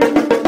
Thank you.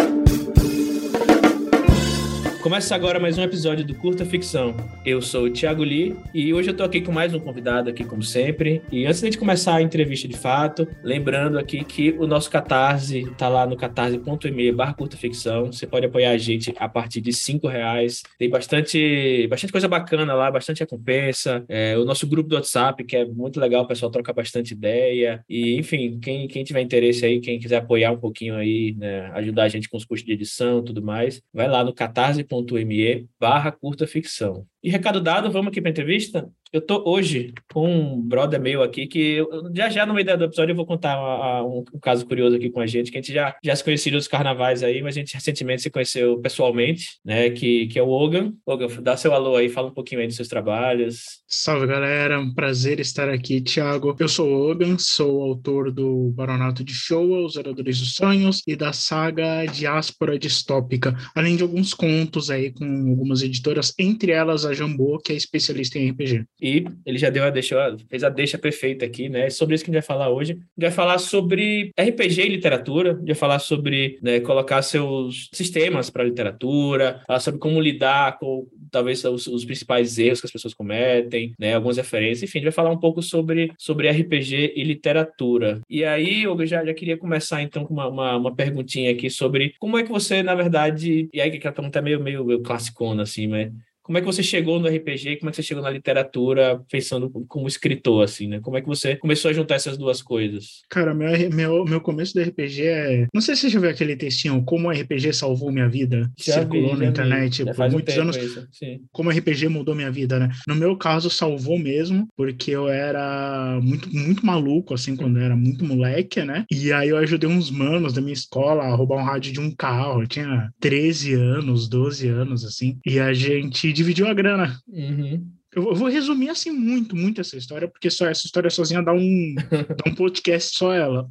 Começa agora mais um episódio do Curta Ficção. Eu sou o Thiago Lee e hoje eu tô aqui com mais um convidado aqui, como sempre. E antes de a gente começar a entrevista de fato, lembrando aqui que o nosso Catarse tá lá no catarse.me barra Curta Ficção. Você pode apoiar a gente a partir de cinco reais. Tem bastante, bastante coisa bacana lá, bastante recompensa. É, o nosso grupo do WhatsApp, que é muito legal, o pessoal troca bastante ideia. E, enfim, quem, quem tiver interesse aí, quem quiser apoiar um pouquinho aí, né, ajudar a gente com os custos de edição tudo mais, vai lá no catarse me barra curta ficção. E recado dado, vamos aqui para a entrevista? Eu tô hoje com um brother meu aqui que eu, já já no meio do episódio eu vou contar um, um, caso curioso aqui com a gente, que a gente já, já se conhecia nos carnavais aí, mas a gente recentemente se conheceu pessoalmente, né, que, que é o Ogan. Ogan, dá seu alô aí, fala um pouquinho aí dos seus trabalhos. Salve galera, um prazer estar aqui, Thiago. Eu sou o Ogan, sou autor do Baronato de Showa, Os Oradores dos Sonhos e da saga Diáspora Distópica, além de alguns contos aí com algumas editoras, entre elas a Jambô, que é especialista em RPG. E ele já deu a deixa, fez a deixa perfeita aqui, né? Sobre isso que a gente vai falar hoje. A gente vai falar sobre RPG e literatura, a gente vai falar sobre né, colocar seus sistemas para literatura, falar sobre como lidar com talvez os, os, principais erros que as pessoas cometem, né? Algumas referências, enfim, a gente vai falar um pouco sobre, sobre RPG e literatura. E aí, eu já, já queria começar então com uma, uma, uma perguntinha aqui sobre como é que você, na verdade, e aí que a pergunta é meio, meio, meio classicona, assim, mas como é que você chegou no RPG? Como é que você chegou na literatura pensando como escritor, assim, né? Como é que você começou a juntar essas duas coisas? Cara, meu, meu, meu começo do RPG é. Não sei se você já viu aquele textinho, Como o RPG salvou minha vida. Já circulou vi, na internet por muitos um anos. Como o RPG mudou minha vida, né? No meu caso, salvou mesmo, porque eu era muito, muito maluco, assim, quando eu era muito moleque, né? E aí eu ajudei uns manos da minha escola a roubar um rádio de um carro. Eu tinha 13 anos, 12 anos, assim. E a gente dividiu a grana. Uhum. Eu vou resumir assim muito, muito essa história, porque só essa história sozinha dá um, dá um podcast só ela.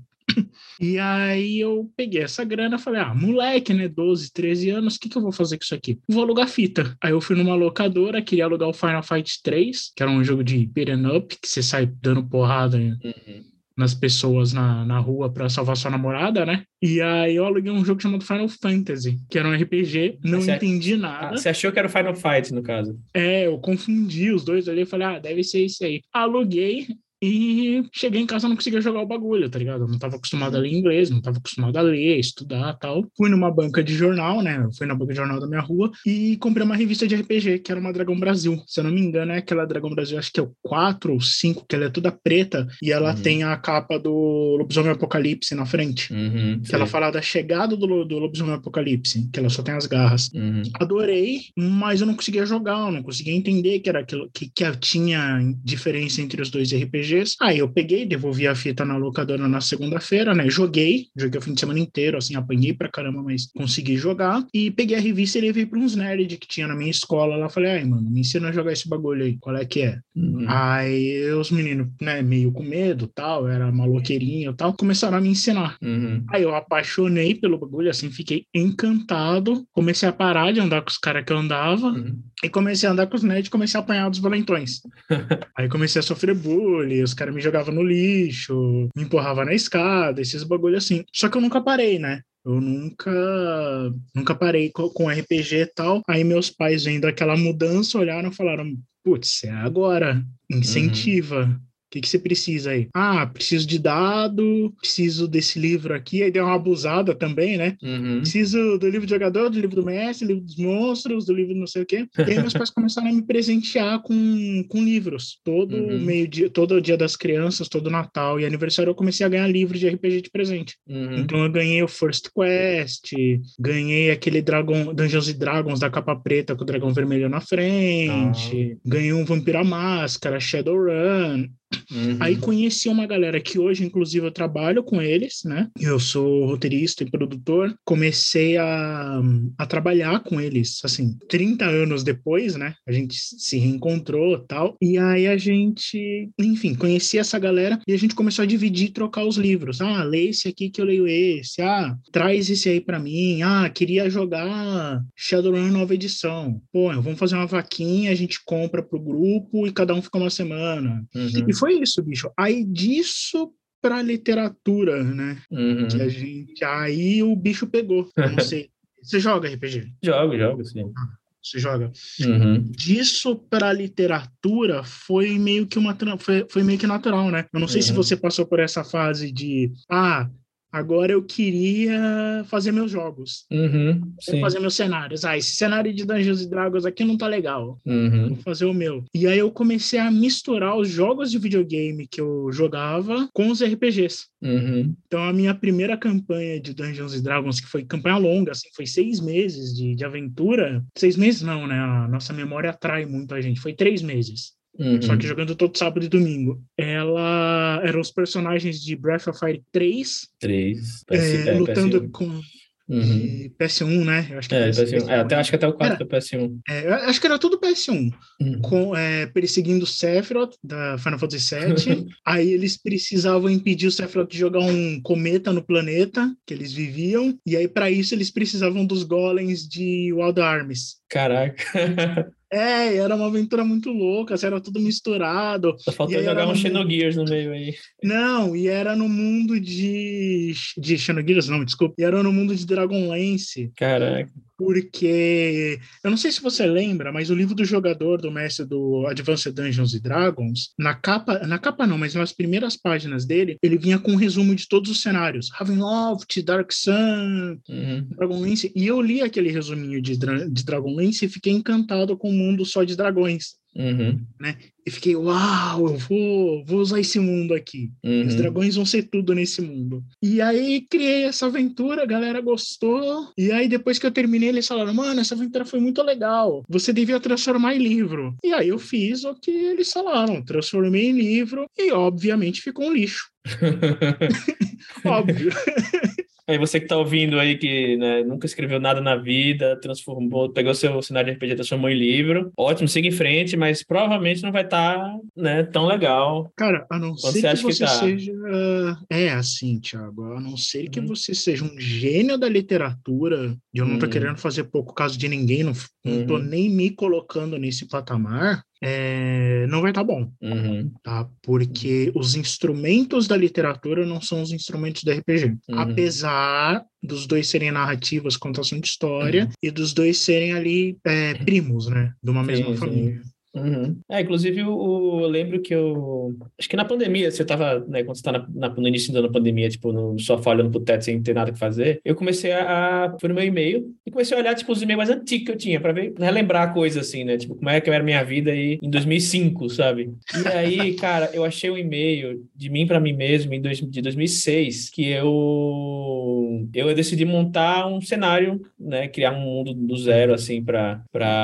E aí eu peguei essa grana falei, ah, moleque, né, 12, 13 anos, o que, que eu vou fazer com isso aqui? Vou alugar fita. Aí eu fui numa locadora, queria alugar o Final Fight 3, que era um jogo de beat'em up, que você sai dando porrada uhum nas pessoas na, na rua para salvar sua namorada, né? E aí eu aluguei um jogo chamado Final Fantasy, que era um RPG, não você entendi nada. Ah, você achou que era o Final Fight, no caso? É, eu confundi os dois ali, falei, ah, deve ser isso aí. Aluguei, e cheguei em casa não conseguia jogar o bagulho, tá ligado? Eu não tava acostumado a ler inglês, não tava acostumado a ler, estudar tal. Fui numa banca de jornal, né? Fui na banca de jornal da minha rua e comprei uma revista de RPG, que era uma Dragão Brasil. Se eu não me engano, é aquela Dragão Brasil, acho que é o 4 ou 5, que ela é toda preta e ela uhum. tem a capa do Lobisomem Apocalipse na frente. Uhum, que ela fala da chegada do, do Lobisomem Apocalipse, que ela só tem as garras. Uhum. Adorei, mas eu não conseguia jogar, eu não conseguia entender que era aquilo que, que tinha diferença entre os dois RPGs Aí eu peguei, devolvi a fita na locadora na segunda-feira, né? Joguei, joguei o fim de semana inteiro, assim, apanhei pra caramba, mas consegui jogar. E peguei a revista e levei pra uns nerds que tinha na minha escola lá. Falei, ai, mano, me ensina a jogar esse bagulho aí, qual é que é? Uhum. Aí os meninos, né, meio com medo tal, era maloqueirinho tal, começaram a me ensinar. Uhum. Aí eu apaixonei pelo bagulho, assim, fiquei encantado. Comecei a parar de andar com os caras que eu andava uhum. e comecei a andar com os nerds e comecei a apanhar dos valentões. aí comecei a sofrer bullying, os caras me jogavam no lixo, me empurravam na escada, esses bagulho assim. Só que eu nunca parei, né? Eu nunca, nunca parei com, com RPG e tal. Aí meus pais vendo aquela mudança olharam e falaram: putz, é agora, incentiva. Uhum que, que você precisa aí? Ah, preciso de dado, preciso desse livro aqui, aí deu uma abusada também, né? Uhum. Preciso do livro do jogador, do livro do mestre, do livro dos monstros, do livro não sei o quê. E aí meus pais começaram a me presentear com, com livros. Todo uhum. meio dia, todo o dia das crianças, todo Natal e aniversário, eu comecei a ganhar livros de RPG de presente. Uhum. Então eu ganhei o First Quest, ganhei aquele Dragon, Dungeons e Dragons da capa preta com o dragão vermelho na frente, ah. ganhei um Vampira Máscara, Shadowrun. Uhum. Aí conheci uma galera que hoje, inclusive, eu trabalho com eles, né? Eu sou roteirista e produtor. Comecei a, a trabalhar com eles, assim, 30 anos depois, né? A gente se reencontrou tal. E aí a gente, enfim, conheci essa galera e a gente começou a dividir e trocar os livros. Ah, lê esse aqui que eu leio esse. Ah, traz esse aí para mim. Ah, queria jogar Shadowrun nova edição. Pô, vamos fazer uma vaquinha, a gente compra pro grupo e cada um fica uma semana. Uhum. E foi isso, bicho. Aí disso pra literatura, né? Uhum. Que a gente. Aí o bicho pegou. Eu não sei. Você joga RPG? Jogo, jogo, sim. Você joga? Uhum. Disso pra literatura foi meio que uma foi, foi meio que natural, né? Eu não sei se Uhum. você passou por essa fase de ah, agora eu queria fazer meus jogos. Uhum. Vou fazer meus cenários. Ah, esse cenário de Dungeons Dragons aqui não tá legal. Uhum. Vou fazer o meu. E aí eu comecei a misturar os jogos de videogame que eu jogava com os RPGs. Uhum. Então a minha primeira campanha de Dungeons Dragons, que foi campanha longa, assim, foi seis meses de, de aventura. Seis meses não, né? A nossa memória atrai muito a gente. Foi três meses. Uhum. Só que jogando todo sábado e domingo. Ela eram os personagens de Breath of Fire 3, Três. é, PS, é, lutando PS1. com Uhum. de PS1, né? Eu acho que É, PS1, PS1. É, até, acho que até o 4 foi PS1. É, acho que era tudo PS1. Uhum. com, é, perseguindo o Sephiroth da Final Fantasy VII. Aí eles precisavam impedir o Sephiroth de jogar um cometa no planeta que eles viviam. E aí, para isso, eles precisavam dos golems de Wild Arms. Caraca. É, era uma aventura muito louca, assim, era tudo misturado. Só faltou jogar um no- Xenogears no meio aí. Não, e era no mundo de. de Xenogears, não, desculpa. E era no mundo de Dragonlance. Caraca. Porque eu não sei se você lembra, mas o livro do jogador do mestre do Advanced Dungeons and Dragons, na capa, na capa não, mas nas primeiras páginas dele, ele vinha com um resumo de todos os cenários, Ravenloft, Dark Sun, Uhum. Dragonlance, e eu li aquele resuminho de, de Dragonlance e fiquei encantado com o mundo só de dragões. Uhum. E fiquei, uau, eu vou, vou usar esse mundo aqui. Os Uhum. dragões vão ser tudo nesse mundo. E aí criei essa aventura, a galera gostou. E aí depois que eu terminei, eles falaram: "Mano, essa aventura foi muito legal. Você devia transformar em livro". E aí eu fiz o que eles falaram, transformei em livro e obviamente ficou um lixo. Óbvio. Aí você que tá ouvindo aí que né, nunca escreveu nada na vida, transformou, pegou seu cenário de RPG, transformou em livro. Ótimo, siga em frente, mas provavelmente não vai estar né, tão legal. Cara, a não ser você que acha que você tá? seja. É assim, Thiago. A não ser que Uhum. você seja um gênio da literatura, e eu não tô Uhum. querendo fazer pouco caso de ninguém, não, não tô Uhum. nem me colocando nesse patamar, é, não vai estar bom, Uhum. tá? Porque os instrumentos da literatura não são os instrumentos do RPG. Uhum. Apesar dos dois serem narrativas, contação de história, Uhum. e dos dois serem ali é, primos, né? De uma mesma Sim, sim. Uhum. É, inclusive, o- eu lembro que eu. Acho que na pandemia, você tava, né, quando você tá na, na- no início da pandemia, tipo, no sofá olhando pro teto sem ter nada que fazer, eu comecei a. Fui no meu e-mail e comecei a olhar, tipo, os e-mails mais antigos que eu tinha, pra ver, relembrar coisas assim, né? Tipo, como é que era a minha vida aí em 2005, sabe? E aí, cara, eu achei um e-mail de mim pra mim mesmo em dois, de 2006 que eu. Eu decidi montar um cenário, né? Criar um mundo do zero, assim, pra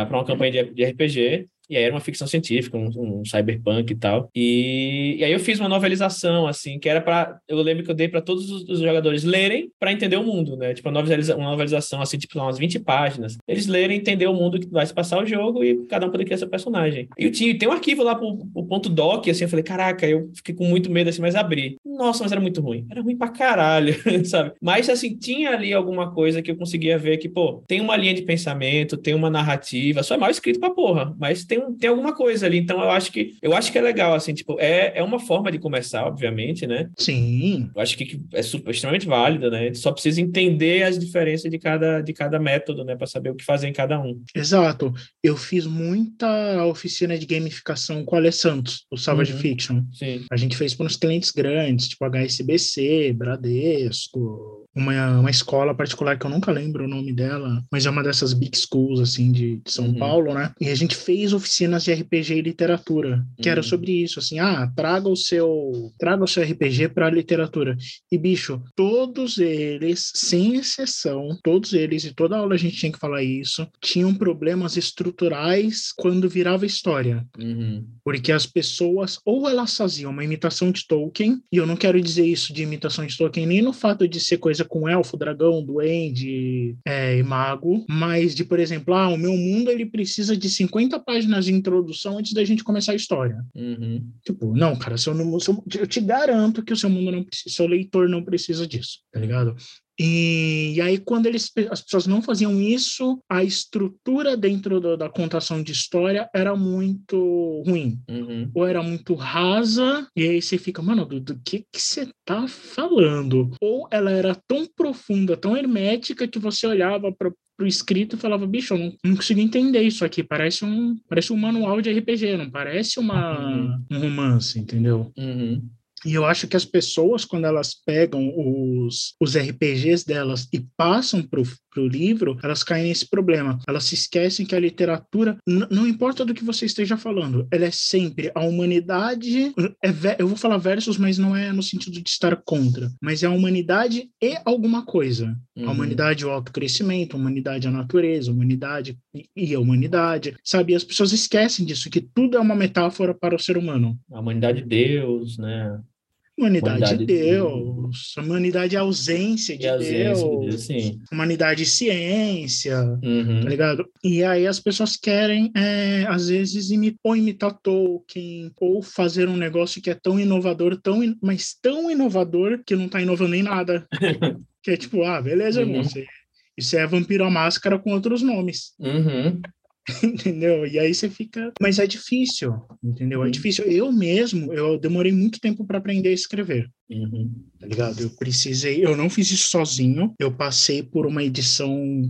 uma campanha de, de RPG. E aí era uma ficção científica, um, um cyberpunk e tal. E, e aí eu fiz uma novelização, assim, que era para Eu lembro que eu dei para todos os, os jogadores lerem para entender o mundo, né? Tipo, uma, noveliza, uma novelização, assim, tipo, umas 20 páginas. Eles lerem, entender o mundo que vai se passar o jogo e cada um poder criar seu personagem. E eu tinha, tem um arquivo lá pro, pro ponto doc, assim, eu falei, caraca, eu fiquei com muito medo, assim, mas abri. Nossa, mas era muito ruim. Era ruim pra caralho, sabe? Mas, assim, tinha ali alguma coisa que eu conseguia ver que, pô, tem uma linha de pensamento, tem uma narrativa, só é mal escrito pra porra, mas tem, um- tem alguma coisa ali. Então, eu acho que eu acho que é legal, assim, tipo, é, é uma forma de começar, obviamente, né? Sim, Eu acho que é super, extremamente válida, né? Só precisa entender as diferenças de cada, de cada método, né? Pra saber o que fazer em cada um. Exato. Eu fiz muita oficina de gamificação com o Ale Santos, o Savage Uhum. Fiction. Sim. A gente fez para uns clientes grandes, tipo HSBC, Bradesco, uma, uma escola particular que eu nunca lembro o nome dela, mas é uma dessas big schools, assim, de, de São Uhum. Paulo, né? E a gente fez oficinas de RPG e literatura, que era Uhum. sobre isso, assim, ah, traga o seu, traga o seu RPG para a literatura. E, bicho, todos eles, sem exceção, todos eles, e toda aula a gente tinha que falar isso, tinham problemas estruturais quando virava história. Uhum. Porque as pessoas, ou elas faziam uma imitação de Tolkien, e eu não quero dizer isso de imitação de Tolkien nem no fato de ser coisa com elfo, dragão, duende é, e mago, mas de, por exemplo, ah, o meu mundo ele precisa de 50 páginas de introdução antes da gente começar a história. Uhum. Tipo, não, cara, seu, nu- seu- eu te garanto que o seu mundo não precisa, seu leitor não precisa disso, tá ligado? E, e, aí, quando eles, as pessoas não faziam isso, a estrutura dentro do, da contação de história era muito ruim. Uhum. Ou era muito rasa, e aí você fica, mano, do, do que que você tá falando? Ou ela era tão profunda, tão hermética, que você olhava para pro escrito e falava, bicho, eu não, não consigo entender isso aqui, parece um, parece um manual de RPG, não parece uma, uhum. um romance, entendeu? Uhum. E eu acho que as pessoas, quando elas pegam os, os RPGs delas e passam para o livro, elas caem nesse problema. Elas se esquecem que a literatura, não importa do que você esteja falando, ela é sempre a humanidade. É, eu vou falar versos, mas não é no sentido de estar contra, mas é a humanidade e alguma coisa. Uhum. A humanidade, o autocrescimento, a humanidade, a natureza, a humanidade e a humanidade. Sabe? E as pessoas esquecem disso, que tudo é uma metáfora para o ser humano. A humanidade de Deus, né? Humanidade, humanidade de Deus, de... humanidade é ausência de, ausência Deus, de Deus sim. humanidade ciência, uhum. tá ligado? E aí as pessoas querem, é, às vezes, imitar, ou imitar Tolkien, ou fazer um negócio que é tão inovador, tão, mas tão inovador que não tá inovando em nada. que é tipo, ah, beleza, uhum. irmão, você, isso é Vampiro à Máscara com outros nomes. Uhum. entendeu? E aí você fica. Mas é difícil, entendeu? É difícil. Eu mesmo, eu demorei muito tempo para aprender a escrever. Uhum. Tá ligado? Eu precisei. Eu não fiz isso sozinho. Eu passei por uma edição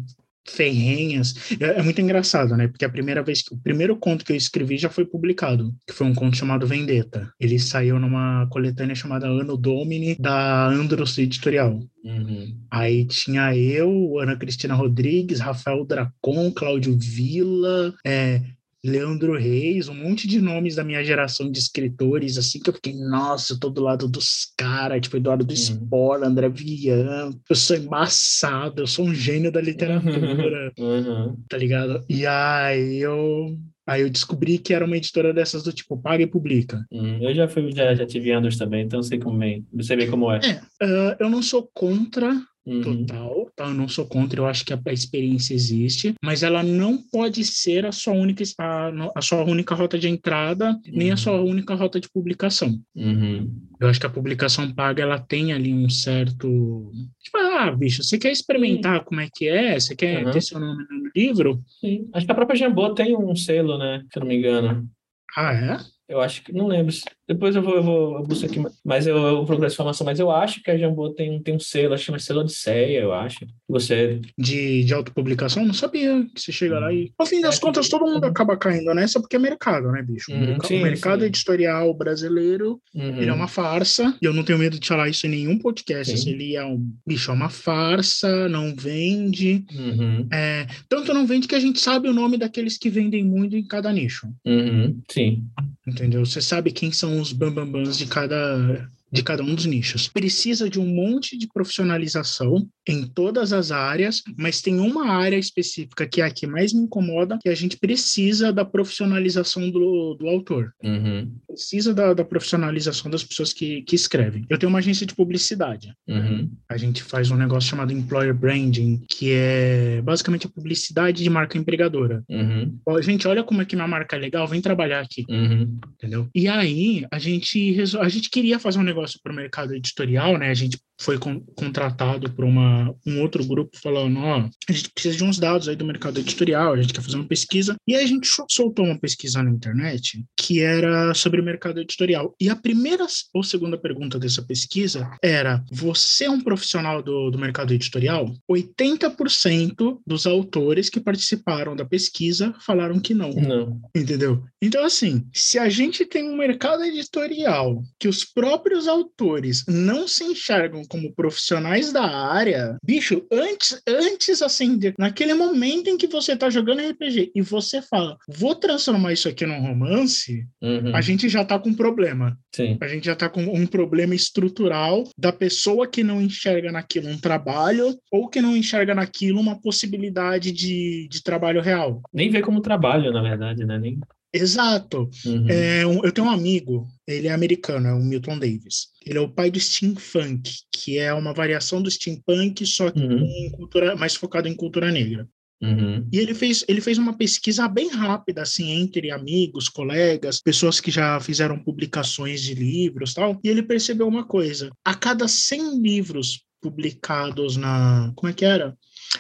ferrenhas. É, é, muito engraçado, né? Porque a primeira vez que o primeiro conto que eu escrevi já foi publicado, que foi um conto chamado Vendetta. Ele saiu numa coletânea chamada Ano Domini da Andros Editorial. Uhum. Aí tinha eu, Ana Cristina Rodrigues, Rafael Dracon, Cláudio Villa, é, Leandro Reis, um monte de nomes da minha geração de escritores, assim, que eu fiquei, nossa, eu tô do lado dos caras, tipo, Eduardo do uhum. André Vian, eu sou embaçado, eu sou um gênio da literatura, uhum. tá ligado? E aí eu Aí eu descobri que era uma editora dessas do tipo paga e publica. Hum, eu já fui, já, já tive Andros também, então sei como é, sei bem como é. é uh, eu não sou contra uhum. total, tá? Eu não sou contra, eu acho que a, a, experiência existe, mas ela não pode ser a sua única, a, a sua única rota de entrada, uhum. nem a uhum. sua única rota de publicação. Uhum. Eu acho que a publicação paga, ela tem ali um certo... Tipo, ah, bicho, você quer experimentar Sim. como é que é? Você quer uhum. ter seu nome no livro? Sim. Acho que a própria Jambô tem um selo, né? Se eu não me engano. Ah, é? Eu acho que, não lembro. Depois eu vou, eu vou eu busco aqui, mas eu, eu vou procurar essa informação. Mas eu acho que a Jambô tem, tem um selo, acho que chama selo Odisseia, eu acho. Você. De, de autopublicação? Não sabia que você chega lá e. No fim das é contas, que... todo mundo acaba caindo nessa porque é mercado, né, bicho? Uhum, o, sim, mercado sim. editorial brasileiro, uhum. ele é uma farsa. E eu não tenho medo de falar isso em nenhum podcast. Assim, ele é um. Bicho, é uma farsa, não vende. Uhum. É, tanto não vende que a gente sabe o nome daqueles que vendem muito em cada nicho. Uhum, sim. Entendeu? Você sabe quem são os bambambãs de cada de cada um dos nichos. Precisa de um monte de profissionalização em todas as áreas, mas tem uma área específica que é a que mais me incomoda, que a gente precisa da profissionalização do, do autor. Uhum. Precisa da, da, profissionalização das pessoas que, que escrevem. Eu tenho uma agência de publicidade. Uhum. A gente faz um negócio chamado Employer Branding, que é basicamente a publicidade de marca empregadora. Uhum. Gente, olha como é que minha marca é legal, vem trabalhar aqui. Uhum. Entendeu? E aí, a gente, a gente queria fazer um negócio negócio para o mercado editorial, né? A gente foi con contratado por uma, um outro grupo falando, ó, a gente precisa de uns dados aí do mercado editorial, a gente quer fazer uma pesquisa. E aí a gente soltou uma pesquisa na internet que era sobre o mercado editorial. E a primeira ou segunda pergunta dessa pesquisa era: você é um profissional do, do mercado editorial? 80% dos autores que participaram da pesquisa falaram que não. Não. Entendeu? Então, assim, se a gente tem um mercado editorial que os próprios autores não se enxergam como profissionais da área, bicho, antes, antes assim, de, naquele momento em que você tá jogando RPG e você fala, vou transformar isso aqui num romance, uhum. a gente já tá com um problema. Sim. A gente já tá com um problema estrutural da pessoa que não enxerga naquilo um trabalho ou que não enxerga naquilo uma possibilidade de, de trabalho real. Nem vê como trabalho, na verdade, né? Nem... Exato. Uhum. É, eu tenho um amigo, ele é americano, é o Milton Davis. Ele é o pai do steampunk, que é uma variação do steampunk, só que uhum. cultura, mais focado em cultura negra. Uhum. E ele fez, ele fez uma pesquisa bem rápida, assim, entre amigos, colegas, pessoas que já fizeram publicações de livros tal, e ele percebeu uma coisa: a cada 100 livros publicados na. Como é que era?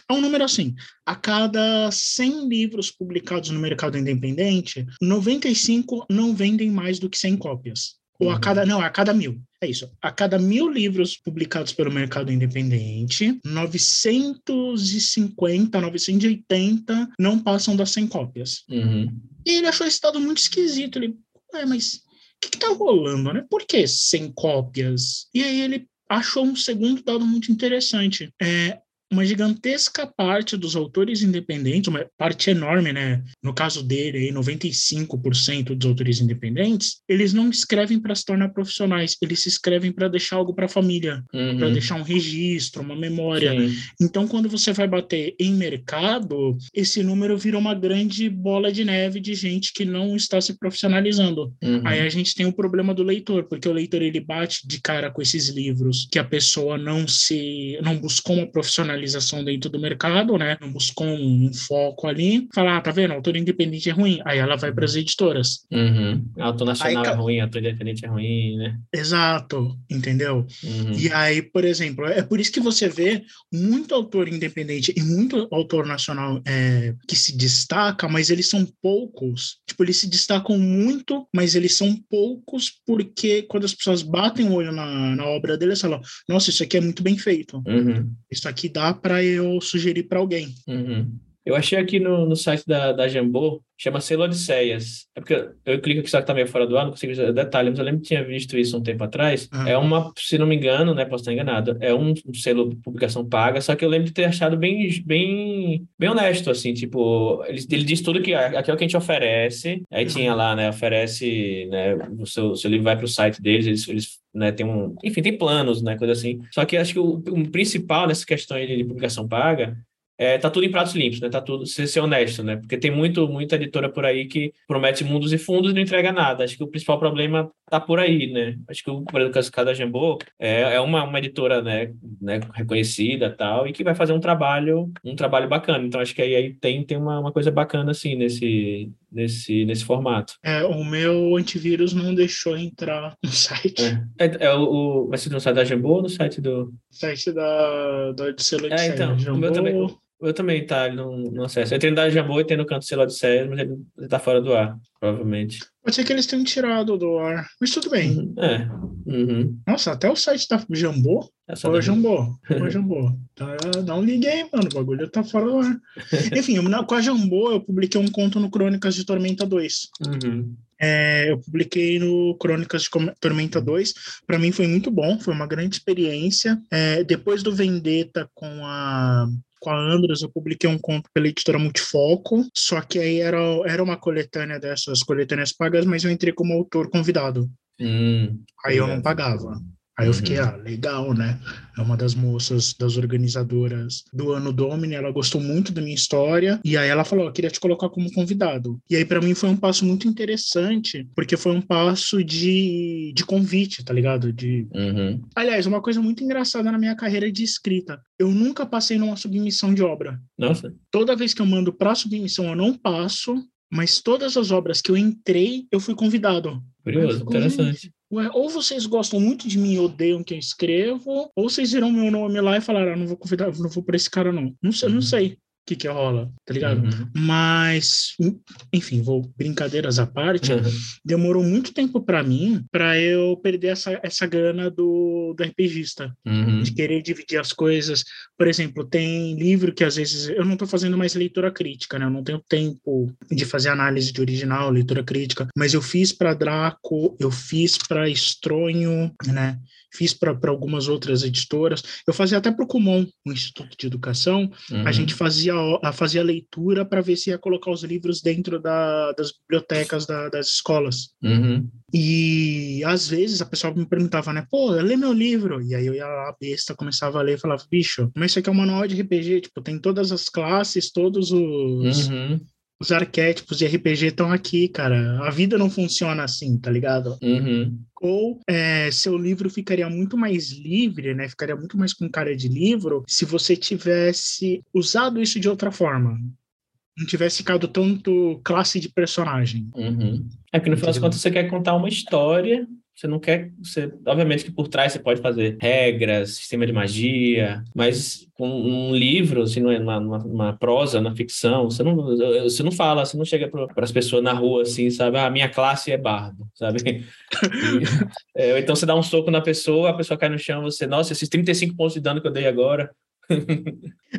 É um número assim: a cada 100 livros publicados no mercado independente, 95 não vendem mais do que 100 cópias. Ou a Uhum. cada. Não, a cada mil. É isso. A cada mil livros publicados pelo mercado independente, 950, 980 não passam das 100 cópias. Uhum. E ele achou esse dado muito esquisito. Ele, ué, mas o que, que tá rolando, né? Por que 100 cópias? E aí ele achou um segundo dado muito interessante. É, uma gigantesca parte dos autores independentes, uma parte enorme, né? No caso dele, aí, 95% dos autores independentes, eles não escrevem para se tornar profissionais, eles se escrevem para deixar algo para a família, Uhum. para deixar um registro, uma memória. Sim. Então, quando você vai bater em mercado, esse número vira uma grande bola de neve de gente que não está se profissionalizando. Uhum. Aí a gente tem o problema do leitor, porque o leitor ele bate de cara com esses livros que a pessoa não se não buscou uma profissionalização dentro do mercado, né? Não buscou um foco ali. Fala, ah, tá vendo? Autor independente é ruim. Aí ela vai para as editoras. Uhum. Autor nacional Aí, é ruim, autor independente é ruim, né? Exato, entendeu? Uhum. E aí, por exemplo, é por isso que você vê muito autor independente e muito autor nacional é, que se destaca, mas eles são poucos. Tipo, eles se destacam muito, mas eles são poucos porque quando as pessoas batem o olho na, na obra deles, falam: Nossa, isso aqui é muito bem feito. Uhum. Isso aqui dá para eu sugerir para alguém. Uhum. Eu achei aqui no, no site da, da Jambô, chama Selo Odisseias. É porque eu, eu clico aqui, só que tá meio fora do ar, não consigo ver detalhe, mas eu lembro que tinha visto isso um tempo atrás. Ah. É uma, se não me engano, né, posso estar enganado, é um, um selo de publicação paga, só que eu lembro de ter achado bem, bem, bem honesto, assim, tipo, ele, ele diz tudo que aqui é o que a gente oferece, aí Uhum. tinha lá, né, oferece, né, o seu, seu livro vai para o site deles, eles, eles né, tem um, enfim, tem planos, né, coisa assim. Só que acho que o, o principal nessa questão aí de publicação paga é, tá tudo em pratos limpos, né? Tá tudo ser, ser honesto, né? Porque tem muito, muita editora por aí que promete mundos e fundos e não entrega nada. Acho que o principal problema tá por aí, né? Acho que o por exemplo, o caso da Jambô é, é uma, uma editora, né, né, reconhecida tal, e que vai fazer um trabalho, um trabalho bacana. Então acho que aí, aí tem, tem uma, uma coisa bacana assim nesse, nesse, nesse formato. É, o meu antivírus não deixou entrar no site. É, é, é o, vai ser no site da Jambô ou no site do. Site da, da Odisseia É, então, o meu também. Eu também, tá, ele não, não acessa. Eu tenho da Jambô e tem no canto Selo de Séries, mas ele, ele tá fora do ar, provavelmente. Pode ser que eles tenham tirado do ar. Mas tudo bem. Uhum. É. Uhum. Nossa, até o site da Jambô. Essa Ô, da- Jambô. Ô, Jambô. Tá, dá um ligue aí, mano. O bagulho tá fora do ar. Enfim, eu- com a Jambô, eu publiquei um conto no Crônicas de Tormenta 2. Uhum. É, eu publiquei no Crônicas de Tormenta 2. Para mim foi muito bom, foi uma grande experiência. É, depois do Vendetta com a com a Andros, eu publiquei um conto pela editora Multifoco, só que aí era, era uma coletânea dessas coletâneas pagas, mas eu entrei como autor convidado. Hum, Aí eu não pagava. Aí eu fiquei, Uhum. ah, legal, né? É uma das moças, das organizadoras do Ano Domini, ela gostou muito da minha história, e aí ela falou, eu queria te colocar como convidado. E aí para mim foi um passo muito interessante, porque foi um passo de, de convite, tá ligado? De... uhum. Aliás, uma coisa muito engraçada na minha carreira de escrita, eu nunca passei numa submissão de obra. Nossa. Toda vez que eu mando para submissão, eu não passo, mas todas as obras que eu entrei, eu fui convidado. Curioso, interessante. Ou vocês gostam muito de mim e odeiam que eu escrevo, ou vocês viram meu nome lá e falaram, ah, não vou convidar, não vou por esse cara, não. Não sei, Uhum. não sei que que rola, tá ligado? Uhum. Mas, enfim, vou brincadeiras à parte. Uhum. Demorou muito tempo pra mim pra eu perder essa, essa grana do, do RPGista, Uhum. de querer dividir as coisas. Por exemplo, tem livro que às vezes eu não tô fazendo mais leitura crítica, né? Eu não tenho tempo de fazer análise de original, leitura crítica, mas eu fiz para Draco, eu fiz para Estronho, né? Fiz para algumas outras editoras. Eu fazia até para o Kumon, o Instituto de Educação. Uhum. A gente fazia, a- fazia leitura para ver se ia colocar os livros dentro da- das bibliotecas da- das escolas. Uhum. E às vezes a pessoa me perguntava, né? Pô, lê meu livro. E aí eu ia lá, besta, começava a ler e falava, bicho, mas isso aqui é um manual de RPG, tipo, tem todas as classes, todos os, Uhum. Os arquétipos de RPG estão aqui, cara. A vida não funciona assim, tá ligado? Uhum. Ou é, seu livro ficaria muito mais livre, né? Ficaria muito mais com cara de livro se você tivesse usado isso de outra forma. Não tivesse ficado tanto classe de personagem. Uhum. É porque no final das contas você quer contar uma história Você não quer. Você, obviamente que por trás você pode fazer regras, sistema de magia, mas com um livro, assim, numa, numa prosa, na ficção, você não, você não fala, você não chega para as pessoas na rua assim, sabe? Ah, minha classe é bardo, sabe? É, então você dá um soco na pessoa, a pessoa cai no chão, você, nossa, esses 35 pontos de dano que eu dei agora,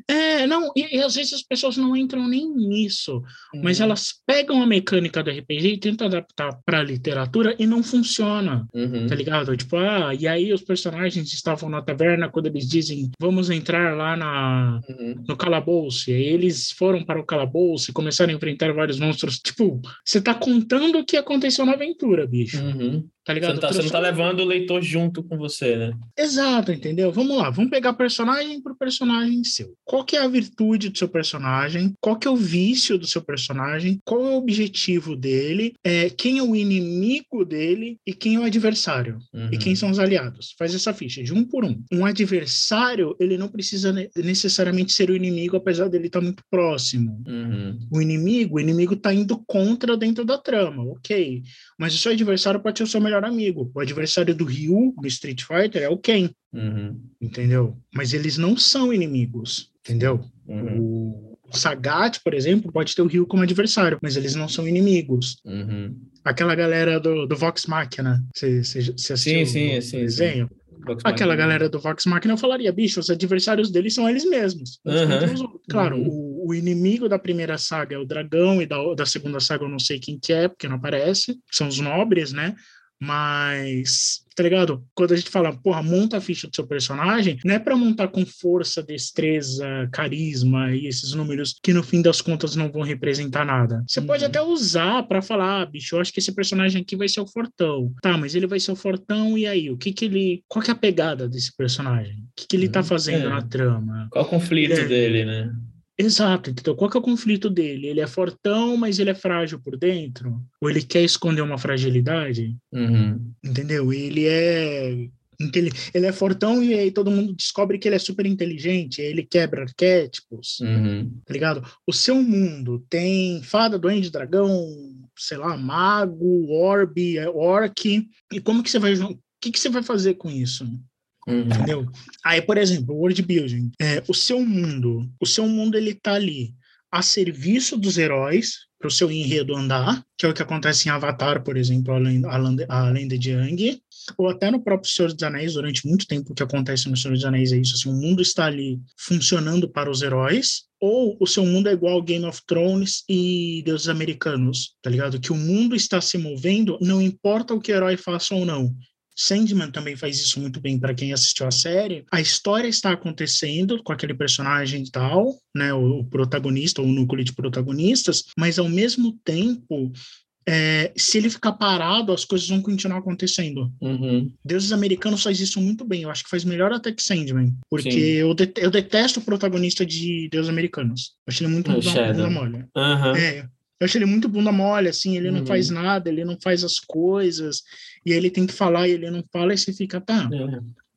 é, não, e, e, às vezes as pessoas não entram nem nisso, uhum. mas elas pegam a mecânica do RPG e tentam adaptar para a literatura e não funciona, uhum. tá ligado? Tipo, ah, e aí os personagens estavam na taverna quando eles dizem vamos entrar lá na, uhum. no calabouço, e aí eles foram para o calabouço e começaram a enfrentar vários monstros. Tipo, você tá contando o que aconteceu na aventura, bicho. Uhum. Tá ligado? Você não tá, você não tá levando o leitor junto com você, né? Exato, entendeu? Vamos lá, vamos pegar personagem por personagem seu. Qual que é a virtude do seu personagem? Qual que é o vício do seu personagem? Qual é o objetivo dele? É, quem é o inimigo dele e quem é o adversário? Uhum. E quem são os aliados? Faz essa ficha de um por um. Um adversário, ele não precisa necessariamente ser o inimigo, apesar dele estar tá muito próximo. Uhum. O inimigo, o inimigo tá indo contra dentro da trama, ok. Mas o seu adversário pode ser o seu melhor melhor amigo. O adversário do Ryu, no Street Fighter, é o Ken. Uhum. Entendeu? Mas eles não são inimigos, entendeu? Uhum. O Sagat, por exemplo, pode ter o Ryu como adversário, mas eles não são inimigos. Uhum. Aquela galera do, do Vox Machina, você assistiu sim, sim, sim, desenho? Sim. Aquela galera do Vox Machina eu falaria, bicho, os adversários deles são eles mesmos. Uhum. Claro, uhum. o, o, inimigo da primeira saga é o dragão, e da, da segunda saga eu não sei quem que é, porque não aparece. São os nobres, né? Mas, tá ligado? Quando a gente fala, porra, monta a ficha do seu personagem, não é para montar com força, destreza, carisma e esses números que no fim das contas não vão representar nada. Você uhum. pode até usar para falar, ah, bicho, eu acho que esse personagem aqui vai ser o fortão. Tá, mas ele vai ser o fortão e aí? O que que ele. Qual que é a pegada desse personagem? O que que ele tá uhum. fazendo é. na trama? Qual o conflito é... dele, né? Exato, então qual que é o conflito dele? Ele é fortão, mas ele é frágil por dentro? Ou ele quer esconder uma fragilidade? Uhum. Entendeu? Ele é ele é fortão e aí todo mundo descobre que ele é super inteligente, ele quebra arquétipos, uhum. tá ligado? O seu mundo tem fada, duende, dragão, sei lá, mago, orbe, orc, e como que você vai... O que, que você vai fazer com isso? Uhum. Entendeu? Aí, por exemplo, world building. É, o seu mundo, o seu mundo ele tá ali a serviço dos heróis para o seu enredo andar, que é o que acontece em Avatar, por exemplo, além, a lenda de Yang, ou até no próprio Senhor dos Anéis, durante muito tempo o que acontece no Senhor dos Anéis é isso, assim, o mundo está ali funcionando para os heróis, ou o seu mundo é igual Game of Thrones e Deuses Americanos, tá ligado? Que o mundo está se movendo, não importa o que o herói faça ou não, Sandman também faz isso muito bem para quem assistiu a série. A história está acontecendo com aquele personagem e tal, né, o, o protagonista, o núcleo de protagonistas, mas ao mesmo tempo é, se ele ficar parado, as coisas vão continuar acontecendo. Uhum. Deuses Americanos faz isso muito bem. Eu acho que faz melhor até que Sandman. Porque eu, de, eu detesto o protagonista de Deuses Americanos. Eu achei ele muito mole. Uhum. É, eu achei ele muito bunda mole, assim. Ele uhum. não faz nada, ele não faz as coisas e ele tem que falar e ele não fala, e você fica, tá. É.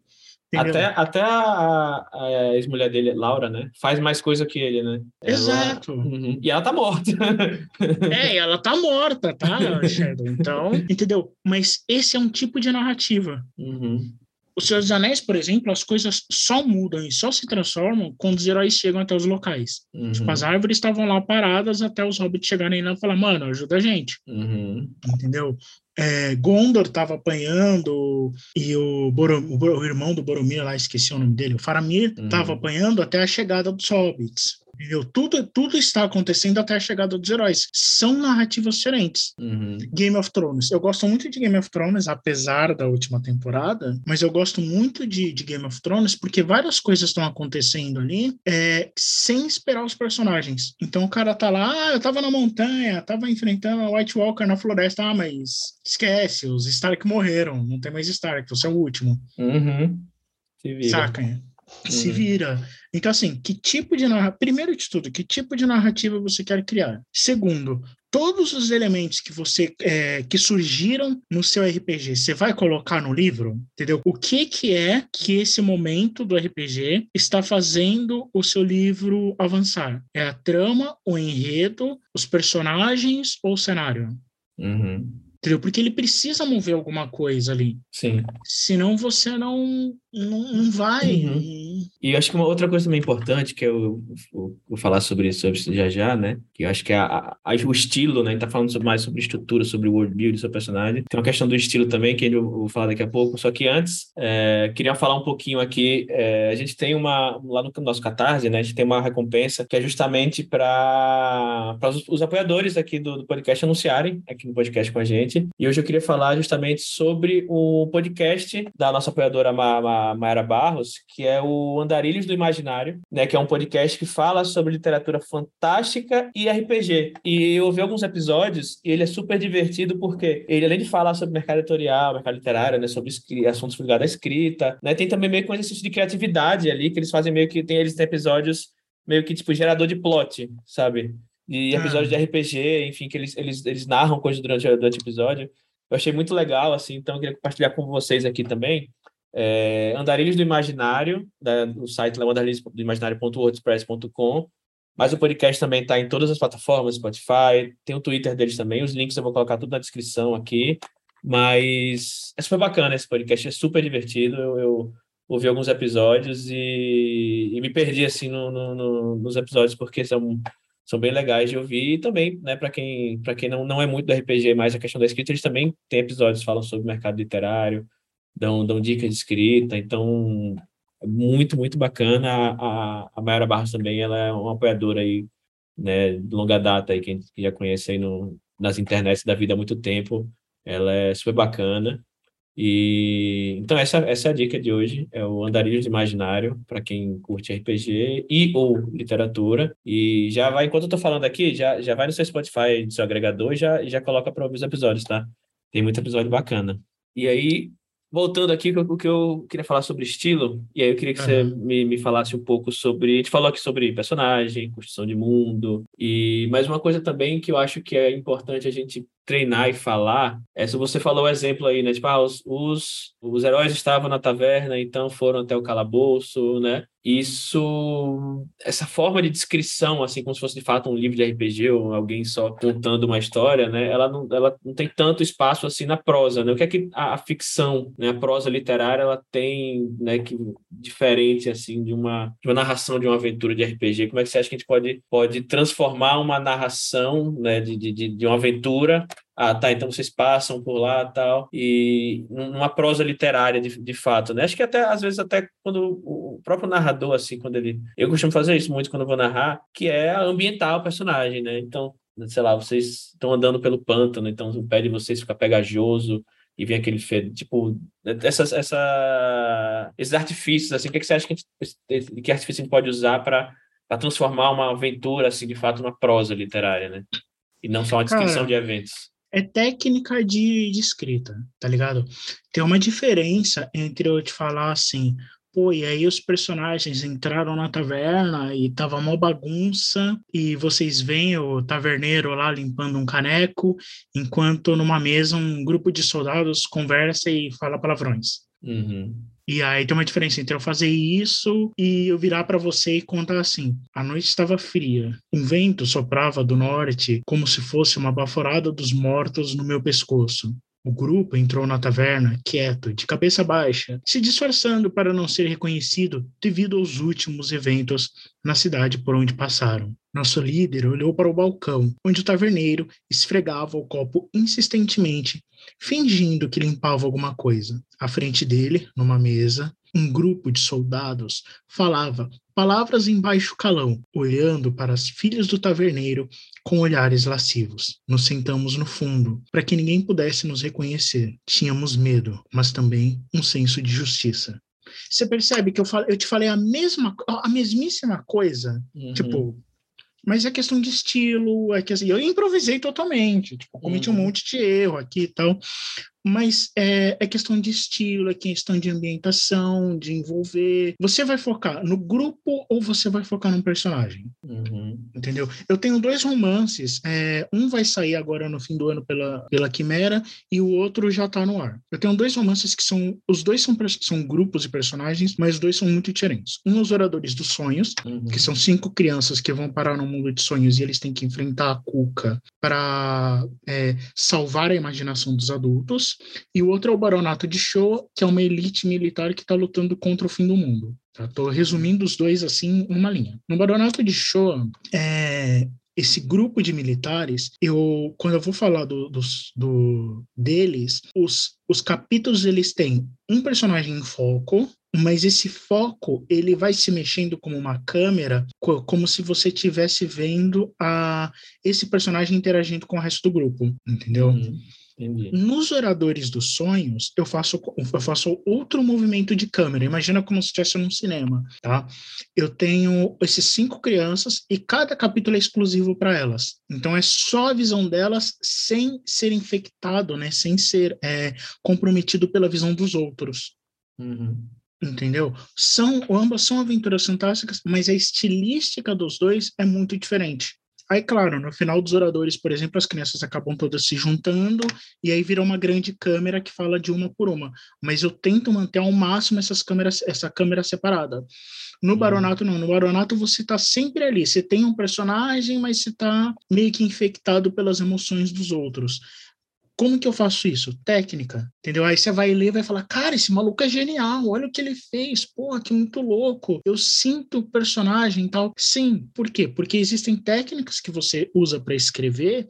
Até, até a, a ex-mulher dele, Laura, né? Faz mais coisa que ele, né? Exato. uhum. E ela tá morta. é, ela tá morta, tá, Shadow? Então, entendeu? Mas esse é um tipo de narrativa. Uhum. Os Senhor dos Anéis, por exemplo, as coisas só mudam e só se transformam quando os heróis chegam até os locais. Uhum. Tipo, as árvores estavam lá paradas até os hobbits chegarem lá e falar, mano, ajuda a gente. Uhum. Entendeu? é, Gondor estava apanhando e o, Borom, o, o, irmão do Boromir lá, esqueci o nome dele, o Faramir, estava uhum. apanhando até a chegada dos hobbits. Entendeu? Tudo, tudo está acontecendo até a chegada dos heróis. São narrativas diferentes. Uhum. Game of Thrones. Eu gosto muito de Game of Thrones, apesar da última temporada, mas eu gosto muito de, de Game of Thrones porque várias coisas estão acontecendo ali é, sem esperar os personagens. Então o cara tá lá, ah, eu tava na montanha, tava enfrentando a White Walker na floresta, ah, mas esquece, os Stark morreram, não tem mais Stark, você é o último. Uhum. Saca? Uhum. Se vira. Então, assim, que tipo de narrativa. Primeiro de tudo, que tipo de narrativa você quer criar? Segundo, todos os elementos que você é, que surgiram no seu RPG, você vai colocar no livro, entendeu? O que que é que esse momento do RPG está fazendo o seu livro avançar? É a trama, o enredo, os personagens ou o cenário? Uhum. Entendeu? Porque ele precisa mover alguma coisa ali. Sim. Senão você não, não, não vai. Uhum. E acho que uma outra coisa também importante, que eu vou, falar sobre isso sobre já já, né? Que eu acho que é a, a, o estilo, né? A gente tá falando mais sobre estrutura, sobre world build, sobre personagem. Tem uma questão do estilo também, que eu vou falar daqui a pouco. Só que antes, é, queria falar um pouquinho aqui. É, a gente tem uma, lá no nosso Catarse, né? A gente tem uma recompensa que é justamente para os, os apoiadores aqui do, do podcast anunciarem aqui no podcast com a gente. E hoje eu queria falar justamente sobre o podcast da nossa apoiadora Ma Ma Mayara Barros, que é o Andarilhos do Imaginário, né, que é um podcast que fala sobre literatura fantástica e RPG. E eu ouvi alguns episódios e ele é super divertido porque ele, além de falar sobre mercado editorial, mercado literário, né, sobre assuntos ligados à escrita, né, tem também meio que um exercício de criatividade ali, que eles fazem meio que tem eles têm episódios meio que tipo gerador de plot, sabe? e episódios de RPG, enfim, que eles, eles, eles narram coisas durante, durante o episódio. Eu achei muito legal, assim, então eu queria compartilhar com vocês aqui também. É, Andarilhos do Imaginário, da, do site lá, andarilhosdoimaginário.wordpress.com. Mas o podcast também está em todas as plataformas, Spotify, tem o Twitter deles também, os links eu vou colocar tudo na descrição aqui. Mas é super bacana esse podcast, é super divertido. Eu, eu ouvi alguns episódios e, e me perdi assim no, no, no, nos episódios, porque são são bem legais de ouvir e também, né, para quem, para quem não, não é muito do RPG, mas a questão da escrita, eles também têm episódios que falam sobre o mercado literário, dão, dão dicas de escrita, então é muito, muito bacana. A, a, a Mayara Barros também, ela é uma apoiadora aí, né, de longa data aí, quem já conhece aí no, nas internets da vida há muito tempo, ela é super bacana. E então essa, essa é a dica de hoje, é o Andarilhos de Imaginário para quem curte RPG e ou literatura. E já vai, enquanto eu tô falando aqui, já, já vai no seu Spotify, no seu agregador, já já coloca para ouvir os episódios, tá? Tem muito episódio bacana. E aí, voltando aqui, o que eu queria falar sobre estilo, e aí eu queria que uhum. você me, me falasse um pouco sobre. A gente falou aqui sobre personagem, construção de mundo, e mais uma coisa também que eu acho que é importante a gente treinar e falar é se você falou o exemplo aí, né? Tipo, ah, os, os, os heróis estavam na taverna, então foram até o calabouço, né? Isso, essa forma de descrição, assim, como se fosse de fato um livro de RPG ou alguém só contando uma história, né? Ela não, ela não tem tanto espaço assim na prosa, né? O que é que a, a ficção, né? A prosa literária, ela tem, né? Que diferente assim de uma, de uma narração de uma aventura de RPG. Como é que você acha que a gente pode, pode transformar uma narração, né? De, de, de uma aventura ah, tá, então vocês passam por lá tal, e numa prosa literária de, de fato, né? Acho que até, às vezes, até quando o próprio narrador, assim, quando ele... Eu costumo fazer isso muito quando eu vou narrar, que é ambientar o personagem, né? Então, sei lá, vocês estão andando pelo pântano, então o pé de vocês fica pegajoso, e vem aquele fed, tipo, essas, essa, esses artifícios, assim, o que, que você acha que, gente, que artifício a gente pode usar para transformar uma aventura, assim, de fato, numa prosa literária, né? E não só uma descrição Cara, de eventos é técnica de, de escrita, tá ligado? Tem uma diferença entre eu te falar assim, pô, e aí os personagens entraram na taverna e tava uma bagunça, e vocês veem o taverneiro lá limpando um caneco, enquanto numa mesa um grupo de soldados conversa e fala palavrões. Uhum. E aí tem uma diferença entre eu fazer isso e eu virar para você e contar assim: a noite estava fria, um vento soprava do norte como se fosse uma baforada dos mortos no meu pescoço. O grupo entrou na taverna, quieto, de cabeça baixa, se disfarçando para não ser reconhecido devido aos últimos eventos na cidade por onde passaram. Nosso líder olhou para o balcão, onde o taverneiro esfregava o copo insistentemente, fingindo que limpava alguma coisa. À frente dele, numa mesa, um grupo de soldados falava palavras em baixo calão, olhando para as filhas do taverneiro com olhares lascivos. Nos sentamos no fundo, para que ninguém pudesse nos reconhecer. Tínhamos medo, mas também um senso de justiça. Você percebe que eu, eu te falei a mesma, a mesmíssima coisa, uhum. tipo, mas é questão de estilo, é que assim, eu improvisei totalmente, tipo, cometi uhum. um monte de erro aqui e tal, mas é, é, questão de estilo, é questão de ambientação, de envolver. Você vai focar no grupo ou você vai focar num personagem? Uhum. Entendeu? Eu tenho dois romances, é, um vai sair agora no fim do ano pela, pela Quimera e o outro já tá no ar. Eu tenho dois romances que são, os dois são, são grupos e personagens, mas os dois são muito diferentes. Um é Os Oradores dos Sonhos, uhum. que são cinco crianças que vão parar no mundo de sonhos e eles têm que enfrentar a Cuca para é, salvar a imaginação dos adultos e o outro é o Baronato de Show, que é uma elite militar que está lutando contra o fim do mundo. Estou tá? resumindo os dois assim uma linha. No Baronato de Show, é, esse grupo de militares, eu quando eu vou falar do, dos, do, deles, os, os capítulos eles têm um personagem em foco, mas esse foco ele vai se mexendo como uma câmera, como se você estivesse vendo a esse personagem interagindo com o resto do grupo, entendeu? Uhum. Entendi. Nos Oradores dos Sonhos, eu faço, eu faço outro movimento de câmera. Imagina como se estivesse num cinema, tá? Eu tenho esses cinco crianças e cada capítulo é exclusivo para elas. Então é só a visão delas sem ser infectado, né? Sem ser é, comprometido pela visão dos outros. Uhum. Entendeu? São, ambas são aventuras fantásticas, mas a estilística dos dois é muito diferente. Aí, claro, no final dos oradores, por exemplo, as crianças acabam todas se juntando e aí vira uma grande câmera que fala de uma por uma. Mas eu tento manter ao máximo essas câmeras, essa câmera separada. No uhum. Baronato, não. No Baronato, você está sempre ali. Você tem um personagem, mas você está meio que infectado pelas emoções dos outros. Como que eu faço isso? Técnica, entendeu? Aí você vai ler e vai falar, cara, esse maluco é genial, olha o que ele fez, porra, que muito louco. Eu sinto o personagem e tal. Sim, por quê? Porque existem técnicas que você usa para escrever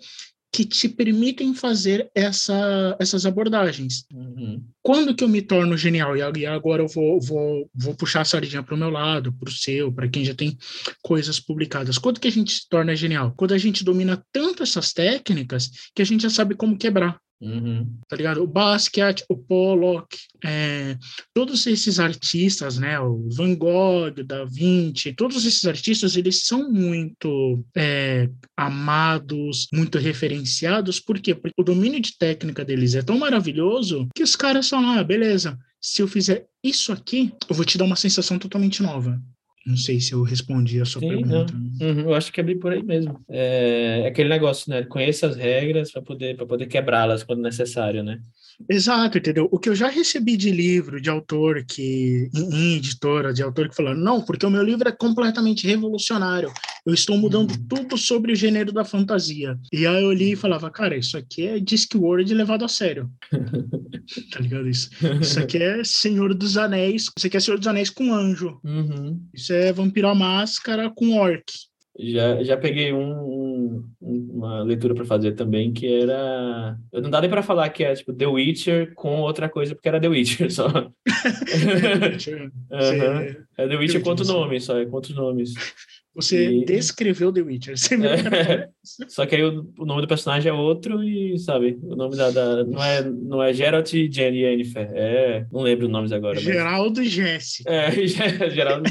que te permitem fazer essa, essas abordagens. Uhum. Quando que eu me torno genial? E agora eu vou, vou, vou puxar a sardinha para o meu lado, para o seu, para quem já tem coisas publicadas. Quando que a gente se torna genial? Quando a gente domina tanto essas técnicas que a gente já sabe como quebrar. Uhum. Tá ligado? O Basquiat, o Pollock, é, todos esses artistas, né? O Van Gogh, Da Vinci, todos esses artistas, eles são muito é, amados, muito referenciados. Por quê? Porque o domínio de técnica deles é tão maravilhoso que os caras falam, ah, beleza, se eu fizer isso aqui, eu vou te dar uma sensação totalmente nova. Não sei se eu respondi a sua Sim, pergunta. Uhum, eu acho que é bem por aí mesmo. É, é aquele negócio, né? Conheça as regras para poder, poder quebrá-las quando necessário, né? Exato, entendeu? O que eu já recebi de livro, de autor que, em, editora, de autor que falou, não, porque o meu livro é completamente revolucionário. Eu estou mudando uhum. tudo sobre o gênero da fantasia. E aí eu li e falava, cara, isso aqui é Discworld levado a sério. tá ligado isso? Isso aqui é Senhor dos Anéis. Isso aqui é Senhor dos Anéis com anjo. Uhum. Isso é Vampiro à Máscara com orc. Já, já peguei um, um, uma leitura para fazer também que era. Eu não dá nem para falar que é tipo The Witcher com outra coisa, porque era The Witcher só. uhum. É The Witcher com outro nome, só é outros nomes. Você e... descreveu The Witcher. Você é. Só que aí o, o, nome do personagem é outro e, sabe, o nome da. da não, é, não é Geralt e Jenny Yennefer. É. Não lembro os nomes agora. Geraldo mas... e Jéssica. É, Geraldo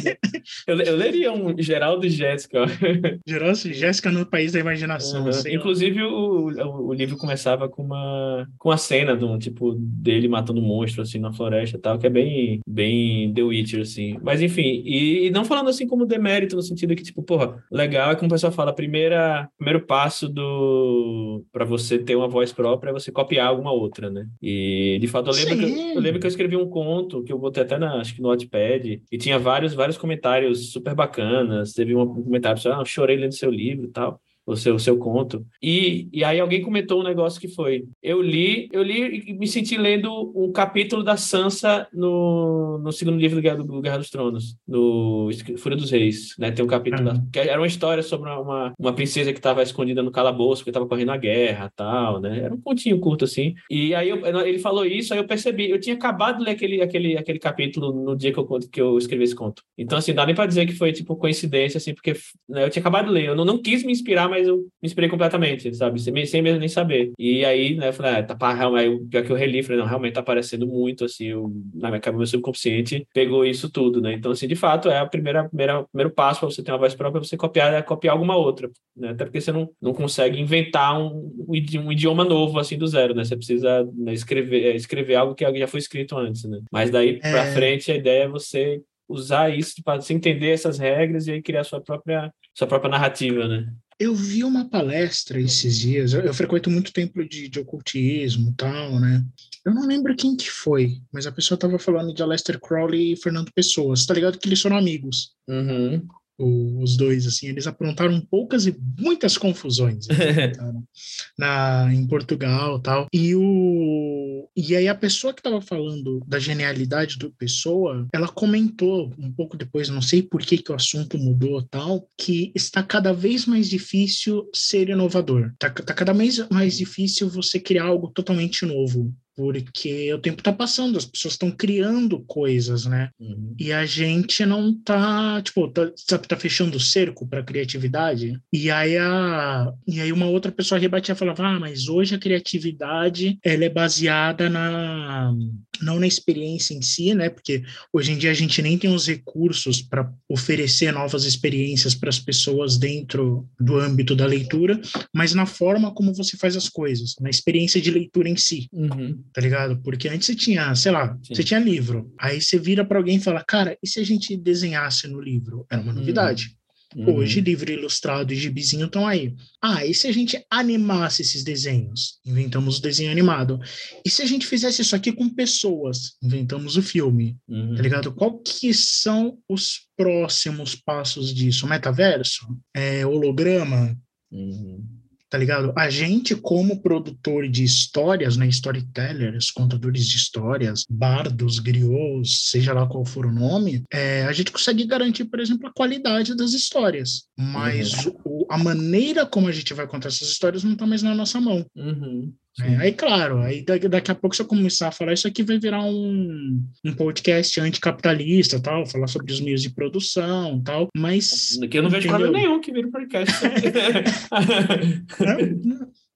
eu, eu leria um Geraldo e Jéssica. Geraldo e Jéssica no País da Imaginação. Uhum. Inclusive, o, o, o, livro começava com uma, com uma cena de um tipo dele matando um monstro assim na floresta e tal, que é bem, bem The Witcher, assim. Mas enfim, e, e não falando assim como demérito, no sentido que tipo, porra, legal é como o pessoal fala, primeira, primeiro passo do para você ter uma voz própria é você copiar alguma outra, né? E de fato eu lembro, que eu, eu, lembro que eu escrevi um conto que eu botei até na, acho que no Wattpad e tinha vários vários comentários super bacanas, teve um comentário, ah, chorei lendo seu livro e tal o seu, o seu conto. E, e aí alguém comentou um negócio que foi: eu li, eu li e me senti lendo um capítulo da Sansa no, no segundo livro do Guerra, do Guerra dos Tronos, no Fúria dos Reis, né? Tem um capítulo uhum. da, que era uma história sobre uma, uma princesa que estava escondida no calabouço, que estava correndo a guerra, tal, né? Era um pontinho curto assim. E aí eu, ele falou isso, aí eu percebi, eu tinha acabado de ler aquele, aquele, aquele capítulo no dia que eu, que eu escrevi esse conto. Então assim, dá nem para dizer que foi tipo coincidência assim, porque né, eu tinha acabado de ler, eu não, não quis me inspirar mas eu me inspirei completamente, sabe? Sem, sem mesmo nem saber. E aí, né, eu falei, ah, tá, aí, pior que eu reli, falei, não, realmente tá aparecendo muito, assim, eu, na minha cabeça, meu subconsciente pegou isso tudo, né? Então, assim, de fato, é a primeira, primeira primeiro passo para você ter uma voz própria, você copiar, é copiar alguma outra, né? Até porque você não, não consegue inventar um, um idioma novo, assim, do zero, né? Você precisa né, escrever, é, escrever algo que já foi escrito antes, né? Mas daí para é... frente, a ideia é você usar isso para você entender essas regras e aí criar sua própria sua própria narrativa, né? Eu vi uma palestra esses dias, eu, eu frequento muito templo de, de ocultismo tal, né? Eu não lembro quem que foi, mas a pessoa estava falando de Aleister Crowley e Fernando Pessoa. Tá ligado que eles foram amigos. Uhum os dois, assim, eles aprontaram poucas e muitas confusões na, em Portugal tal. E, o, e aí a pessoa que estava falando da genialidade do Pessoa, ela comentou um pouco depois, não sei por que, que o assunto mudou tal, que está cada vez mais difícil ser inovador. Está tá cada vez mais difícil você criar algo totalmente novo porque o tempo está passando, as pessoas estão criando coisas, né? Uhum. E a gente não tá, tipo, tá, tá, tá fechando o cerco para criatividade. E aí a e aí uma outra pessoa rebatia e falava: "Ah, mas hoje a criatividade ela é baseada na não na experiência em si, né? Porque hoje em dia a gente nem tem os recursos para oferecer novas experiências para as pessoas dentro do âmbito da leitura, mas na forma como você faz as coisas, na experiência de leitura em si. Uhum tá ligado? Porque antes você tinha, sei lá, Sim. você tinha livro. Aí você vira para alguém e fala, cara, e se a gente desenhasse no livro? Era uma novidade. Uhum. Hoje, livro ilustrado e gibizinho estão aí. Ah, e se a gente animasse esses desenhos? Inventamos o desenho animado. E se a gente fizesse isso aqui com pessoas? Inventamos o filme. Uhum. Tá ligado? Qual que são os próximos passos disso? Metaverso? É, holograma? Uhum tá ligado? A gente, como produtor de histórias, né, storytellers, contadores de histórias, bardos, griots, seja lá qual for o nome, é, a gente consegue garantir, por exemplo, a qualidade das histórias. Mas uhum. o, a maneira como a gente vai contar essas histórias não está mais na nossa mão. Uhum. É, aí, claro, aí daqui a pouco, se eu começar a falar isso aqui, vai virar um, um podcast anticapitalista, tal, falar sobre os meios de produção tal, mas... Aqui eu não vejo problema nenhum que vira podcast.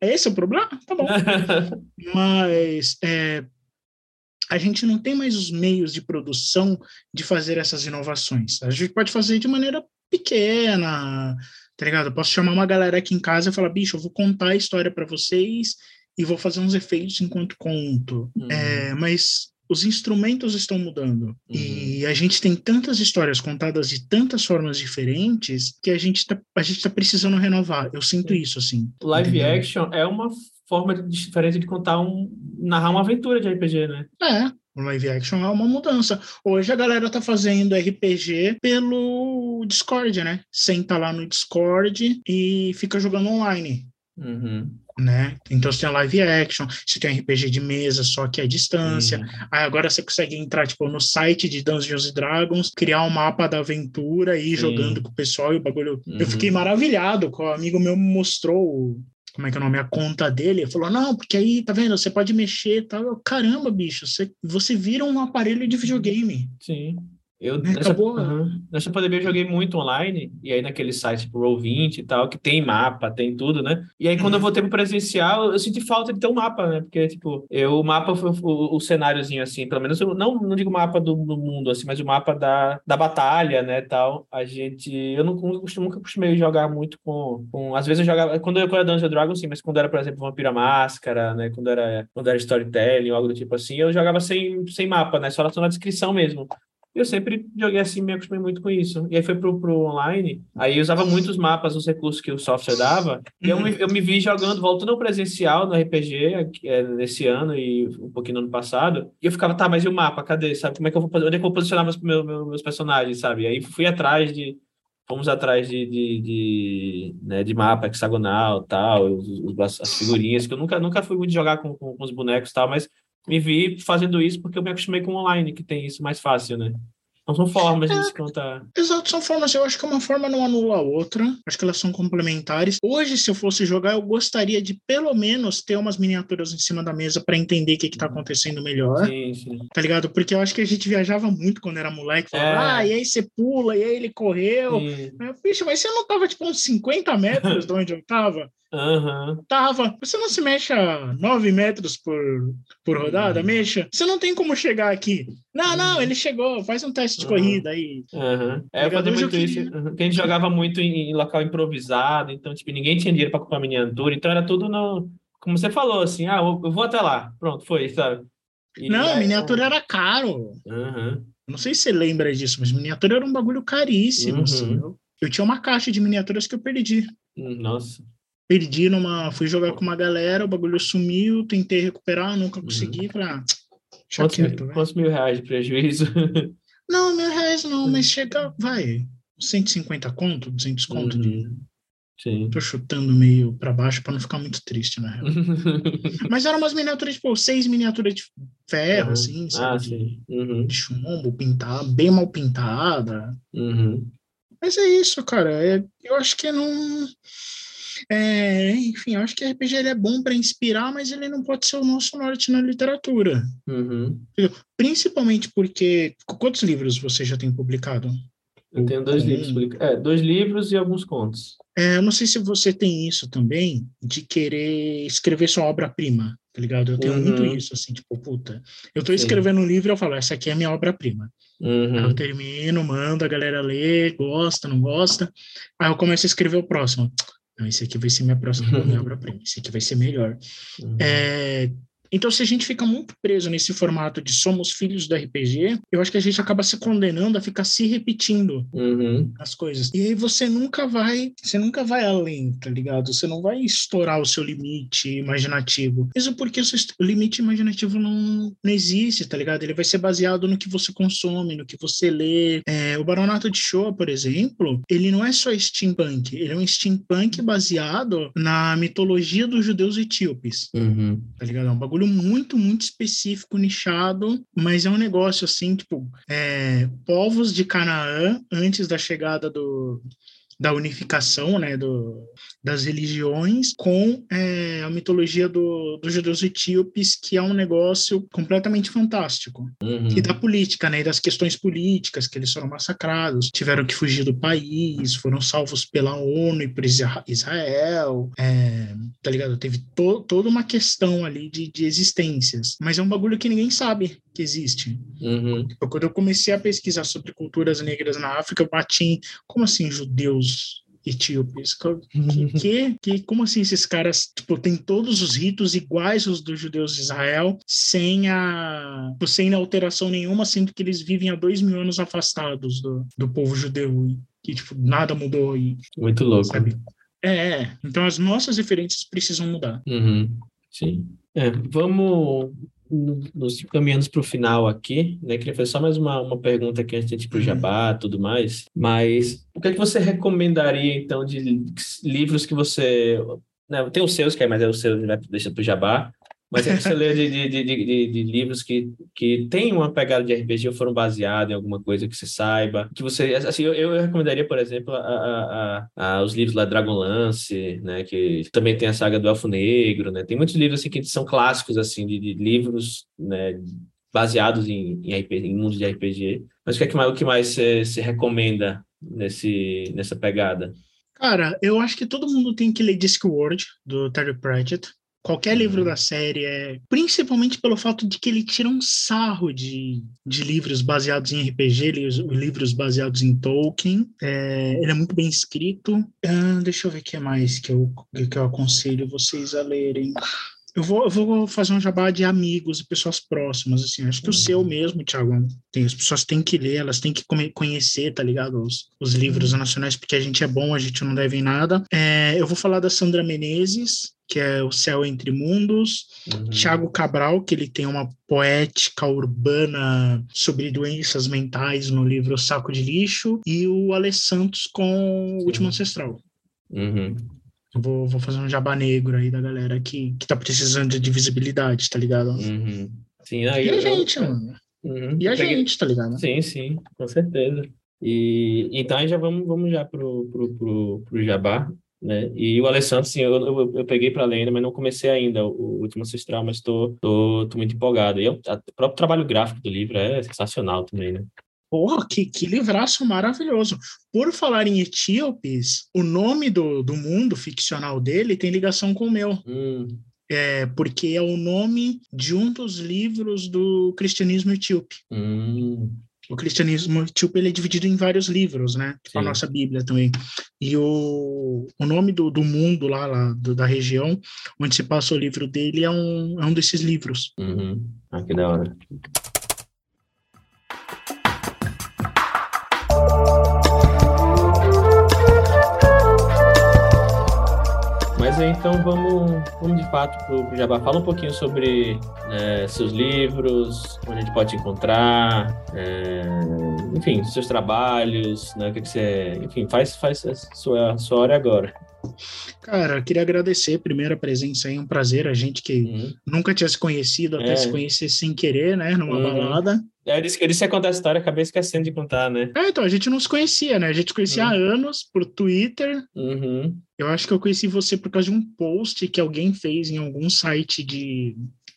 é, é esse o problema? Tá bom. mas é, a gente não tem mais os meios de produção de fazer essas inovações. A gente pode fazer de maneira pequena, tá ligado? Eu posso chamar uma galera aqui em casa e falar, bicho, eu vou contar a história para vocês e vou fazer uns efeitos enquanto conto. Uhum. É, mas os instrumentos estão mudando uhum. e a gente tem tantas histórias contadas de tantas formas diferentes que a gente está a gente tá precisando renovar. Eu sinto isso assim. Live entendeu? action é uma forma diferente de contar um narrar uma aventura de RPG, né? É. O live action é uma mudança. Hoje a galera tá fazendo RPG pelo Discord, né? Senta lá no Discord e fica jogando online. Uhum né? Então você tem live action, você tem RPG de mesa, só que é distância. Uhum. Aí agora você consegue entrar tipo no site de Dungeons Dragons, criar um mapa da aventura e ir jogando com o pessoal e o bagulho. Uhum. Eu fiquei maravilhado, com o amigo meu me mostrou como é que é o nome, a conta dele, ele falou, não, porque aí, tá vendo, você pode mexer e tal. Eu, Caramba, bicho, você, você vira um aparelho de videogame. Sim. Eu, né, nessa, uhum, nessa pandemia eu joguei muito online, e aí naquele site tipo Roll20 e tal, que tem mapa, tem tudo, né? E aí quando eu voltei pro presencial, eu senti falta de ter um mapa, né? Porque, tipo, eu, o mapa foi o, o cenáriozinho, assim, pelo menos, eu não, não digo mapa do, do, mundo, assim, mas o mapa da, da batalha, né, tal. A gente, eu não, costumo, nunca costumei jogar muito com, com, às vezes eu jogava, quando eu era Dungeons Dragons, sim, mas quando era, por exemplo, Vampira Máscara, né, quando era, quando era Storytelling, algo do tipo assim, eu jogava sem, sem mapa, né, só na descrição mesmo eu sempre joguei assim, me acostumei muito com isso. E aí foi pro, pro online, aí eu usava muitos mapas, os recursos que o software dava, e eu, me, eu me vi jogando, voltando ao presencial no RPG, é, nesse ano e um pouquinho no ano passado, e eu ficava, tá, mas e o mapa, cadê? Sabe, como é que eu vou, onde é que eu vou posicionar meus, meus, meus personagens, sabe? E aí fui atrás de, fomos atrás de, de, de, né, de mapa hexagonal, tal, os, os, as figurinhas, que eu nunca, nunca fui muito jogar com, com, com os bonecos tal, mas me vi fazendo isso porque eu me acostumei com online, que tem isso mais fácil, né? São formas de descontar. Exato, são formas. Eu acho que uma forma não anula a outra. Acho que elas são complementares. Hoje, se eu fosse jogar, eu gostaria de pelo menos ter umas miniaturas em cima da mesa para entender o que, que tá acontecendo melhor. Sim, sim. Tá ligado? Porque eu acho que a gente viajava muito quando era moleque. Falava, É. ah, e aí você pula, e aí ele correu. Sim. Bicho, mas você não tava tipo uns 50 metros de onde eu tava? Aham. Tava. Você não se mexe a 9 metros por, por rodada? Uhum. Mexa. Você não tem como chegar aqui. Não, não, Uhum. ele chegou. Faz um teste de Uhum. corrida aí. Aham. É, eu fazia muito isso. uhum, Porque a gente jogava muito em, em local improvisado, então, tipo, ninguém tinha dinheiro para comprar miniatura, então era tudo no. Como você falou, assim, ah, eu vou até lá. Pronto, foi, sabe? E não, aí- miniatura era caro. Aham. Não sei se você lembra disso, mas miniatura era um bagulho caríssimo. Uhum. assim. Eu, eu tinha uma caixa de miniaturas que eu perdi. Hum, Nossa. Perdi numa. Fui jogar com uma galera, o bagulho sumiu, tentei recuperar, nunca Uhum. consegui. Falei, ah, Quantos, quieto, mil, quantos mil reais de prejuízo? Não, mil reais não, Uhum. mas chega, vai. 150 conto, 200 conto. de- Uhum. Sim. Tô chutando meio pra baixo pra não ficar muito triste, na real. Mas eram umas miniaturas, tipo, seis miniaturas de ferro, Uhum. assim, Ah, sabe? de, sim. Uhum. de chumbo, pintada, bem mal pintada. Uhum. Mas é isso, cara. É, eu acho que não. É, enfim, eu acho que RPG ele é bom para inspirar, mas ele não pode ser o nosso norte na literatura. Uhum. Principalmente porque. Quantos livros você já tem publicado? Eu tenho dois livros publicados. É, dois livros e alguns contos. É, eu não sei se você tem isso também, de querer escrever sua obra-prima, tá ligado? Eu tenho Uhum. muito isso, assim, tipo, puta. Eu tô Sim. escrevendo um livro e eu falo, essa aqui é a minha obra-prima. Aí eu Uhum. termino, mando, a galera lê, gosta, não gosta. Aí eu começo a escrever o próximo. Não, esse aqui vai ser minha próxima minha obra-prima, esse aqui vai ser melhor. Uhum. É, então, se a gente fica muito preso nesse formato de somos filhos do RPG, eu acho que a gente acaba se condenando a ficar se repetindo Uhum. as coisas. E aí você nunca vai, você nunca vai além, tá ligado? Você não vai estourar o seu limite imaginativo. Mesmo porque o seu limite imaginativo não, não existe, tá ligado? Ele vai ser baseado no que você consome, no que você lê. É, o Baronato de Shoah, por exemplo, ele não é só steampunk, ele é um steampunk baseado na mitologia dos judeus etíopes Uhum. tá ligado? É um bagulho muito, muito específico, nichado, mas é um negócio assim, tipo, é, povos de Canaã, antes da chegada do, da unificação, né, do, das religiões, com é, a mitologia do, dos judeus etíopes, que é um negócio completamente fantástico. Uhum. E da política, né, e das questões políticas, que eles foram massacrados, tiveram que fugir do país, foram salvos pela ONU e por Isra- Israel, é, tá ligado? Teve to- toda uma questão ali de, de existências, mas é um bagulho que ninguém sabe que existe. Uhum. Quando eu comecei a pesquisar sobre culturas negras na África, eu bati em, como assim, judeus etíopes? Co- Que, que, que, como assim esses caras, tipo, tem todos os ritos iguais aos dos judeus de Israel, sem a, tipo, sem alteração nenhuma, sendo que eles vivem há dois mil anos afastados do, do povo judeu, e que, tipo, nada mudou, e, Muito louco. sabe? É, é, então as nossas referências precisam mudar. Uhum. Sim. É, vamos nos caminhando para o final aqui, né? Queria fazer só mais uma, uma pergunta aqui antes de ir para o Uhum. Jabá e tudo mais. Mas o que é que você recomendaria, então, de li- livros que você. Né, tem os seus, que é, mas é o seu, né, deixa para o Jabá. Mas é você lê de, de, de, de, livros que, que tem uma pegada de RPG ou foram baseados em alguma coisa que você saiba. Que você. Assim, eu, eu recomendaria, por exemplo, a, a, a, os livros lá Dragonlance, né? Que também tem a saga do Elfo Negro, né? Tem muitos livros assim que são clássicos, assim, de, livros, né? Baseados em, em, RPG, em de RPG. Mas o que é que mais, o que mais você, você recomenda nesse, nessa pegada? Cara, eu acho que todo mundo tem que ler Discworld, do Terry Pratchett. Qualquer livro Uhum. da série é. Principalmente pelo fato de que ele tira um sarro de, de livros baseados em RPG, livros, livros baseados em Tolkien. É, ele é muito bem escrito. Ah, deixa eu ver o que mais que eu, que eu aconselho vocês a lerem. Eu vou, eu vou fazer um jabá de amigos e pessoas próximas, assim. Acho que o Uhum. seu mesmo, Thiago, tem, as pessoas têm que ler, elas têm que conhecer, tá ligado? Os, os livros nacionais, porque a gente é bom, a gente não deve em nada. É, eu vou falar da Sandra Menezes, que é O Céu Entre Mundos. Uhum. Tiago Cabral, que ele tem uma poética urbana sobre doenças mentais no livro Saco de Lixo. E o Ale Santos com O Último. Ancestral. Uhum. Vou, vou fazer um jabá negro aí da galera que, que tá precisando de visibilidade, tá ligado? Uhum. Sim, E aí a eu, gente, mano. Uhum. E a peguei... gente, tá ligado? Sim, sim, com certeza. E então aí já vamos, vamos já pro, pro, pro, pro Jabá, né? E o Alessandro, sim, eu, eu, eu peguei para ler ainda, mas não comecei ainda o, o Último Ancestral, mas estou tô, tô, tô, muito empolgado. E eu, o próprio trabalho gráfico do livro é sensacional também, né? Porra, que, que livraço maravilhoso. Por falar em etíopes, o nome do, do mundo ficcional dele tem ligação com o meu. Hum. É, porque é o nome de um dos livros do cristianismo etíope. Hum. O cristianismo etíope ele é dividido em vários livros, né? Tipo a nossa Bíblia também. E o, o nome do, do mundo lá, lá do, da região onde se passa o livro dele é um, é um desses livros. Uhum. Ah, que da hora. Então vamos, vamos de fato para o Jabá. Fala um pouquinho sobre é, seus livros, onde a gente pode te encontrar, é, enfim, seus trabalhos, né? O que, que você. Enfim, faz, faz a sua, sua hora agora. Cara, queria agradecer primeiro a presença aí, um prazer, a gente que uhum. nunca tinha se conhecido, até é. se conhecer sem querer, né, numa uhum. balada. É, eu disse, eu disse contar a história, acabei esquecendo de contar, né? É, então, a gente não se conhecia, né? A gente conhecia uhum. há anos por Twitter. Uhum. Eu acho que eu conheci você por causa de um post que alguém fez em algum site de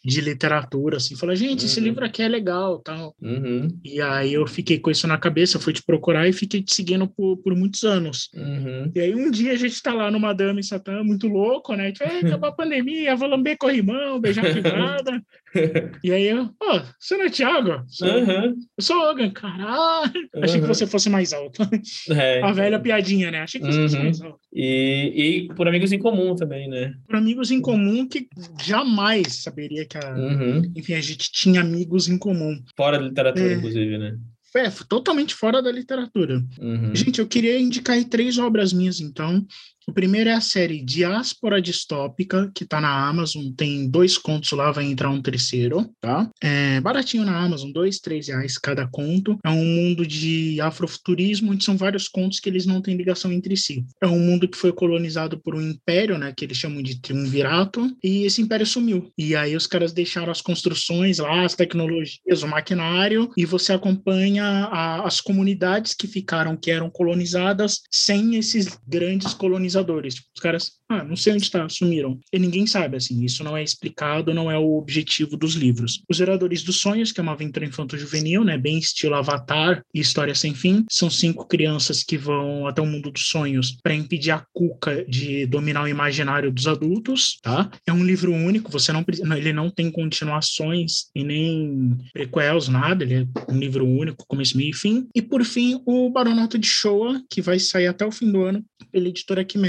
de literatura, assim, falei, gente, uhum. esse livro aqui é legal, tal. Uhum. E aí eu fiquei com isso na cabeça, fui te procurar e fiquei te seguindo por, por muitos anos. Uhum. E aí um dia a gente tá lá no Madame Satã, muito louco, né? Tipo, acabou a pandemia, vou lamber corrimão, beijar quebrada. e aí eu, oh, você não é Thiago? Sou, uhum. Eu sou Logan, caralho. Uhum. Achei que você fosse mais alto. É. A velha piadinha, né? Achei que você fosse mais alto. E, e por amigos em comum também, né? Por amigos em comum que jamais saberia que a, uhum. enfim, a gente tinha amigos em comum. Fora da literatura, é. inclusive, né? É, totalmente fora da literatura. Uhum. Gente, eu queria indicar aí três obras minhas, então. O primeiro é a série Diáspora Distópica, que tá na Amazon, tem dois contos lá, vai entrar um terceiro, tá? É baratinho na Amazon, dois, três reais cada conto. É um mundo de afrofuturismo, onde são vários contos que eles não têm ligação entre si. É um mundo que foi colonizado por um império, né, que eles chamam de triunvirato, e esse império sumiu. E aí os caras deixaram as construções lá, as tecnologias, o maquinário, e você acompanha a, as comunidades que ficaram, que eram colonizadas, sem esses grandes colonizadores Tipo, os caras, ah, não sei onde está, sumiram. E ninguém sabe, assim, isso não é explicado, não é o objetivo dos livros. Os Heradores dos Sonhos, que é uma aventura infanto-juvenil, né, bem estilo Avatar e História Sem Fim, são cinco crianças que vão até o mundo dos sonhos para impedir a Cuca de dominar o imaginário dos adultos, tá? É um livro único, você não ele não tem continuações e nem prequels, nada, ele é um livro único, começo, meio e fim. E por fim, o Baronato de Showa, que vai sair até o fim do ano pela editora Quimera.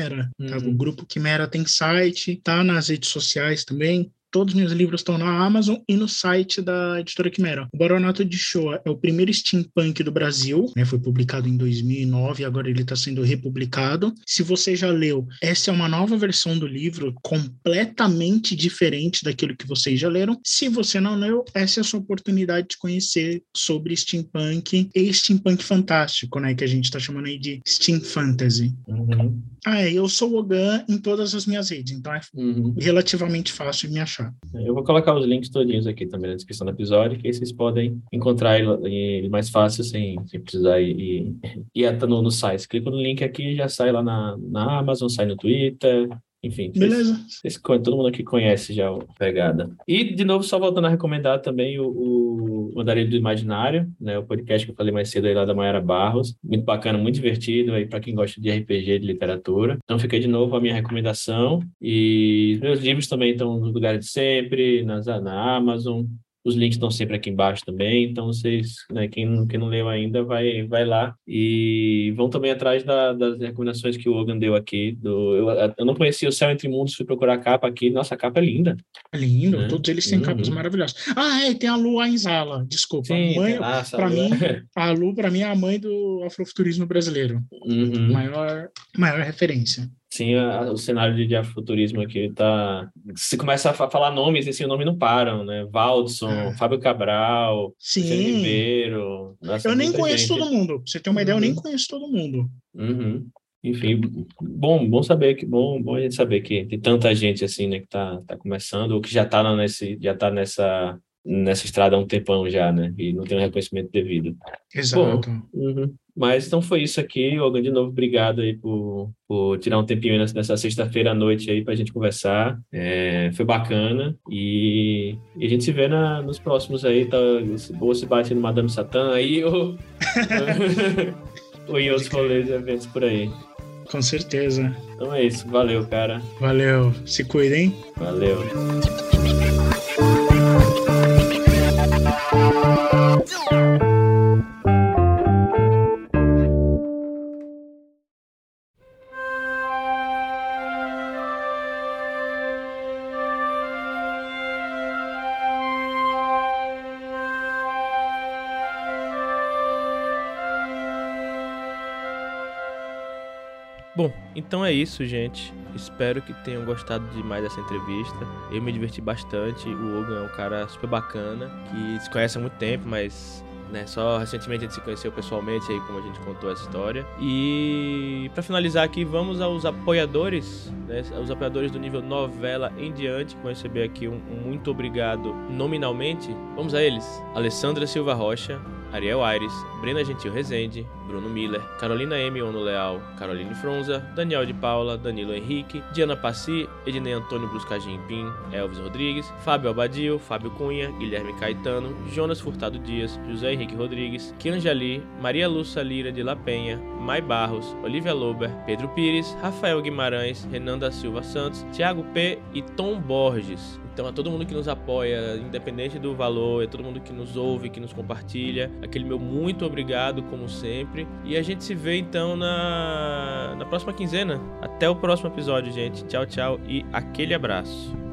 Tá? O uhum. grupo Quimera tem site, tá nas redes sociais também. Todos os meus livros estão na Amazon e no site da editora Quimera. O Baronato de Shoah é o primeiro steampunk do Brasil, né? Foi publicado em 2009 e agora ele está sendo republicado. Se você já leu, essa é uma nova versão do livro, completamente diferente daquilo que vocês já leram. Se você não leu, essa é a sua oportunidade de conhecer sobre steampunk e steampunk fantástico, né? Que a gente está chamando aí de steam fantasy. Uhum. Ah, é, eu sou o Ogan em todas as minhas redes, então é uhum. relativamente fácil de me achar. Eu vou colocar os links todinhos aqui também na descrição do episódio, que aí vocês podem encontrar ele mais fácil, sem, sem precisar ir, ir, ir no, no site. Clica no link aqui já sai lá na, na Amazon, sai no Twitter, enfim, Beleza. Vocês, vocês, todo mundo aqui conhece já o Pegada. E, de novo, só voltando a recomendar também o, o Mandarilho do Imaginário, né? O podcast que eu falei mais cedo aí lá da Mayara Barros. Muito bacana, muito divertido aí para quem gosta de RPG, de literatura. Então, fica de novo a minha recomendação. E meus livros também estão nos lugares de sempre, nas, na Amazon, os links estão sempre aqui embaixo também, então vocês, né, quem, quem não leu ainda, vai, vai lá e vão também atrás da, das recomendações que o Logan deu aqui. Do, eu, eu não conhecia o Céu Entre Mundos, fui procurar a capa aqui. Nossa, a capa é linda. É lindo, né? todos eles têm uhum. capas maravilhosas. Ah, é, tem a Lu Ainzala, desculpa. Sim, a mãe, para mim, a Lu, para mim, é a mãe do afrofuturismo brasileiro. Uhum. Maior, maior referência. Sim, a, o cenário de, de afrofuturismo aqui tá. Se começa a falar nomes, assim, o nome não param, né? Valdson, é. Fábio Cabral, Sim. Ribeiro. Nossa, eu nem conheço gente. todo mundo. Pra você ter uma uhum. ideia, eu nem uhum. conheço todo mundo. Uhum. Enfim, bom, bom saber que bom, bom a gente saber que tem tanta gente assim, né, que tá, tá começando ou que já tá nesse, já tá nessa nessa estrada há um tempão já, né? E não tem um reconhecimento devido. Exato. Bom, uhum. Mas então foi isso aqui. Olga, de novo, obrigado aí por, por tirar um tempinho nessa, sexta-feira à noite aí para a gente conversar. É, foi bacana. E, e, a gente se vê na, nos próximos aí. Tá, ou se bate no Madame Satã aí, ou, ou em outros rolês e eventos por aí. Com certeza. Então é isso. Valeu, cara. Valeu. Se cuidem. Valeu. Então é isso, gente. Espero que tenham gostado demais dessa entrevista. Eu me diverti bastante. O Ogan é um cara super bacana, que se conhece há muito tempo, mas né, só recentemente a gente se conheceu pessoalmente aí como a gente contou essa história. E para finalizar aqui, vamos aos apoiadores, né, os apoiadores do nível novela em diante, vão receber aqui um, um muito obrigado nominalmente. Vamos a eles. Alessandra Silva Rocha, Ariel Aires, Brena Gentil Rezende, Bruno Miller, Carolina M. Ono Leal, Caroline Fronza, Daniel de Paula, Danilo Henrique, Diana Passi, Ednei Antônio Bruscagim Pim, Elvis Rodrigues, Fábio Abadio, Fábio Cunha, Guilherme Caetano, Jonas Furtado Dias, José Henrique Rodrigues, Kianjali, Maria Lúcia Lira de La Penha, Mai Barros, Olivia Lober, Pedro Pires, Rafael Guimarães, Renan da Silva Santos, Thiago P. e Tom Borges. Então, a todo mundo que nos apoia, independente do valor, é todo mundo que nos ouve, que nos compartilha. Aquele meu muito obrigado, como sempre. E a gente se vê então na, na próxima quinzena. Até o próximo episódio, gente. Tchau, tchau e aquele abraço.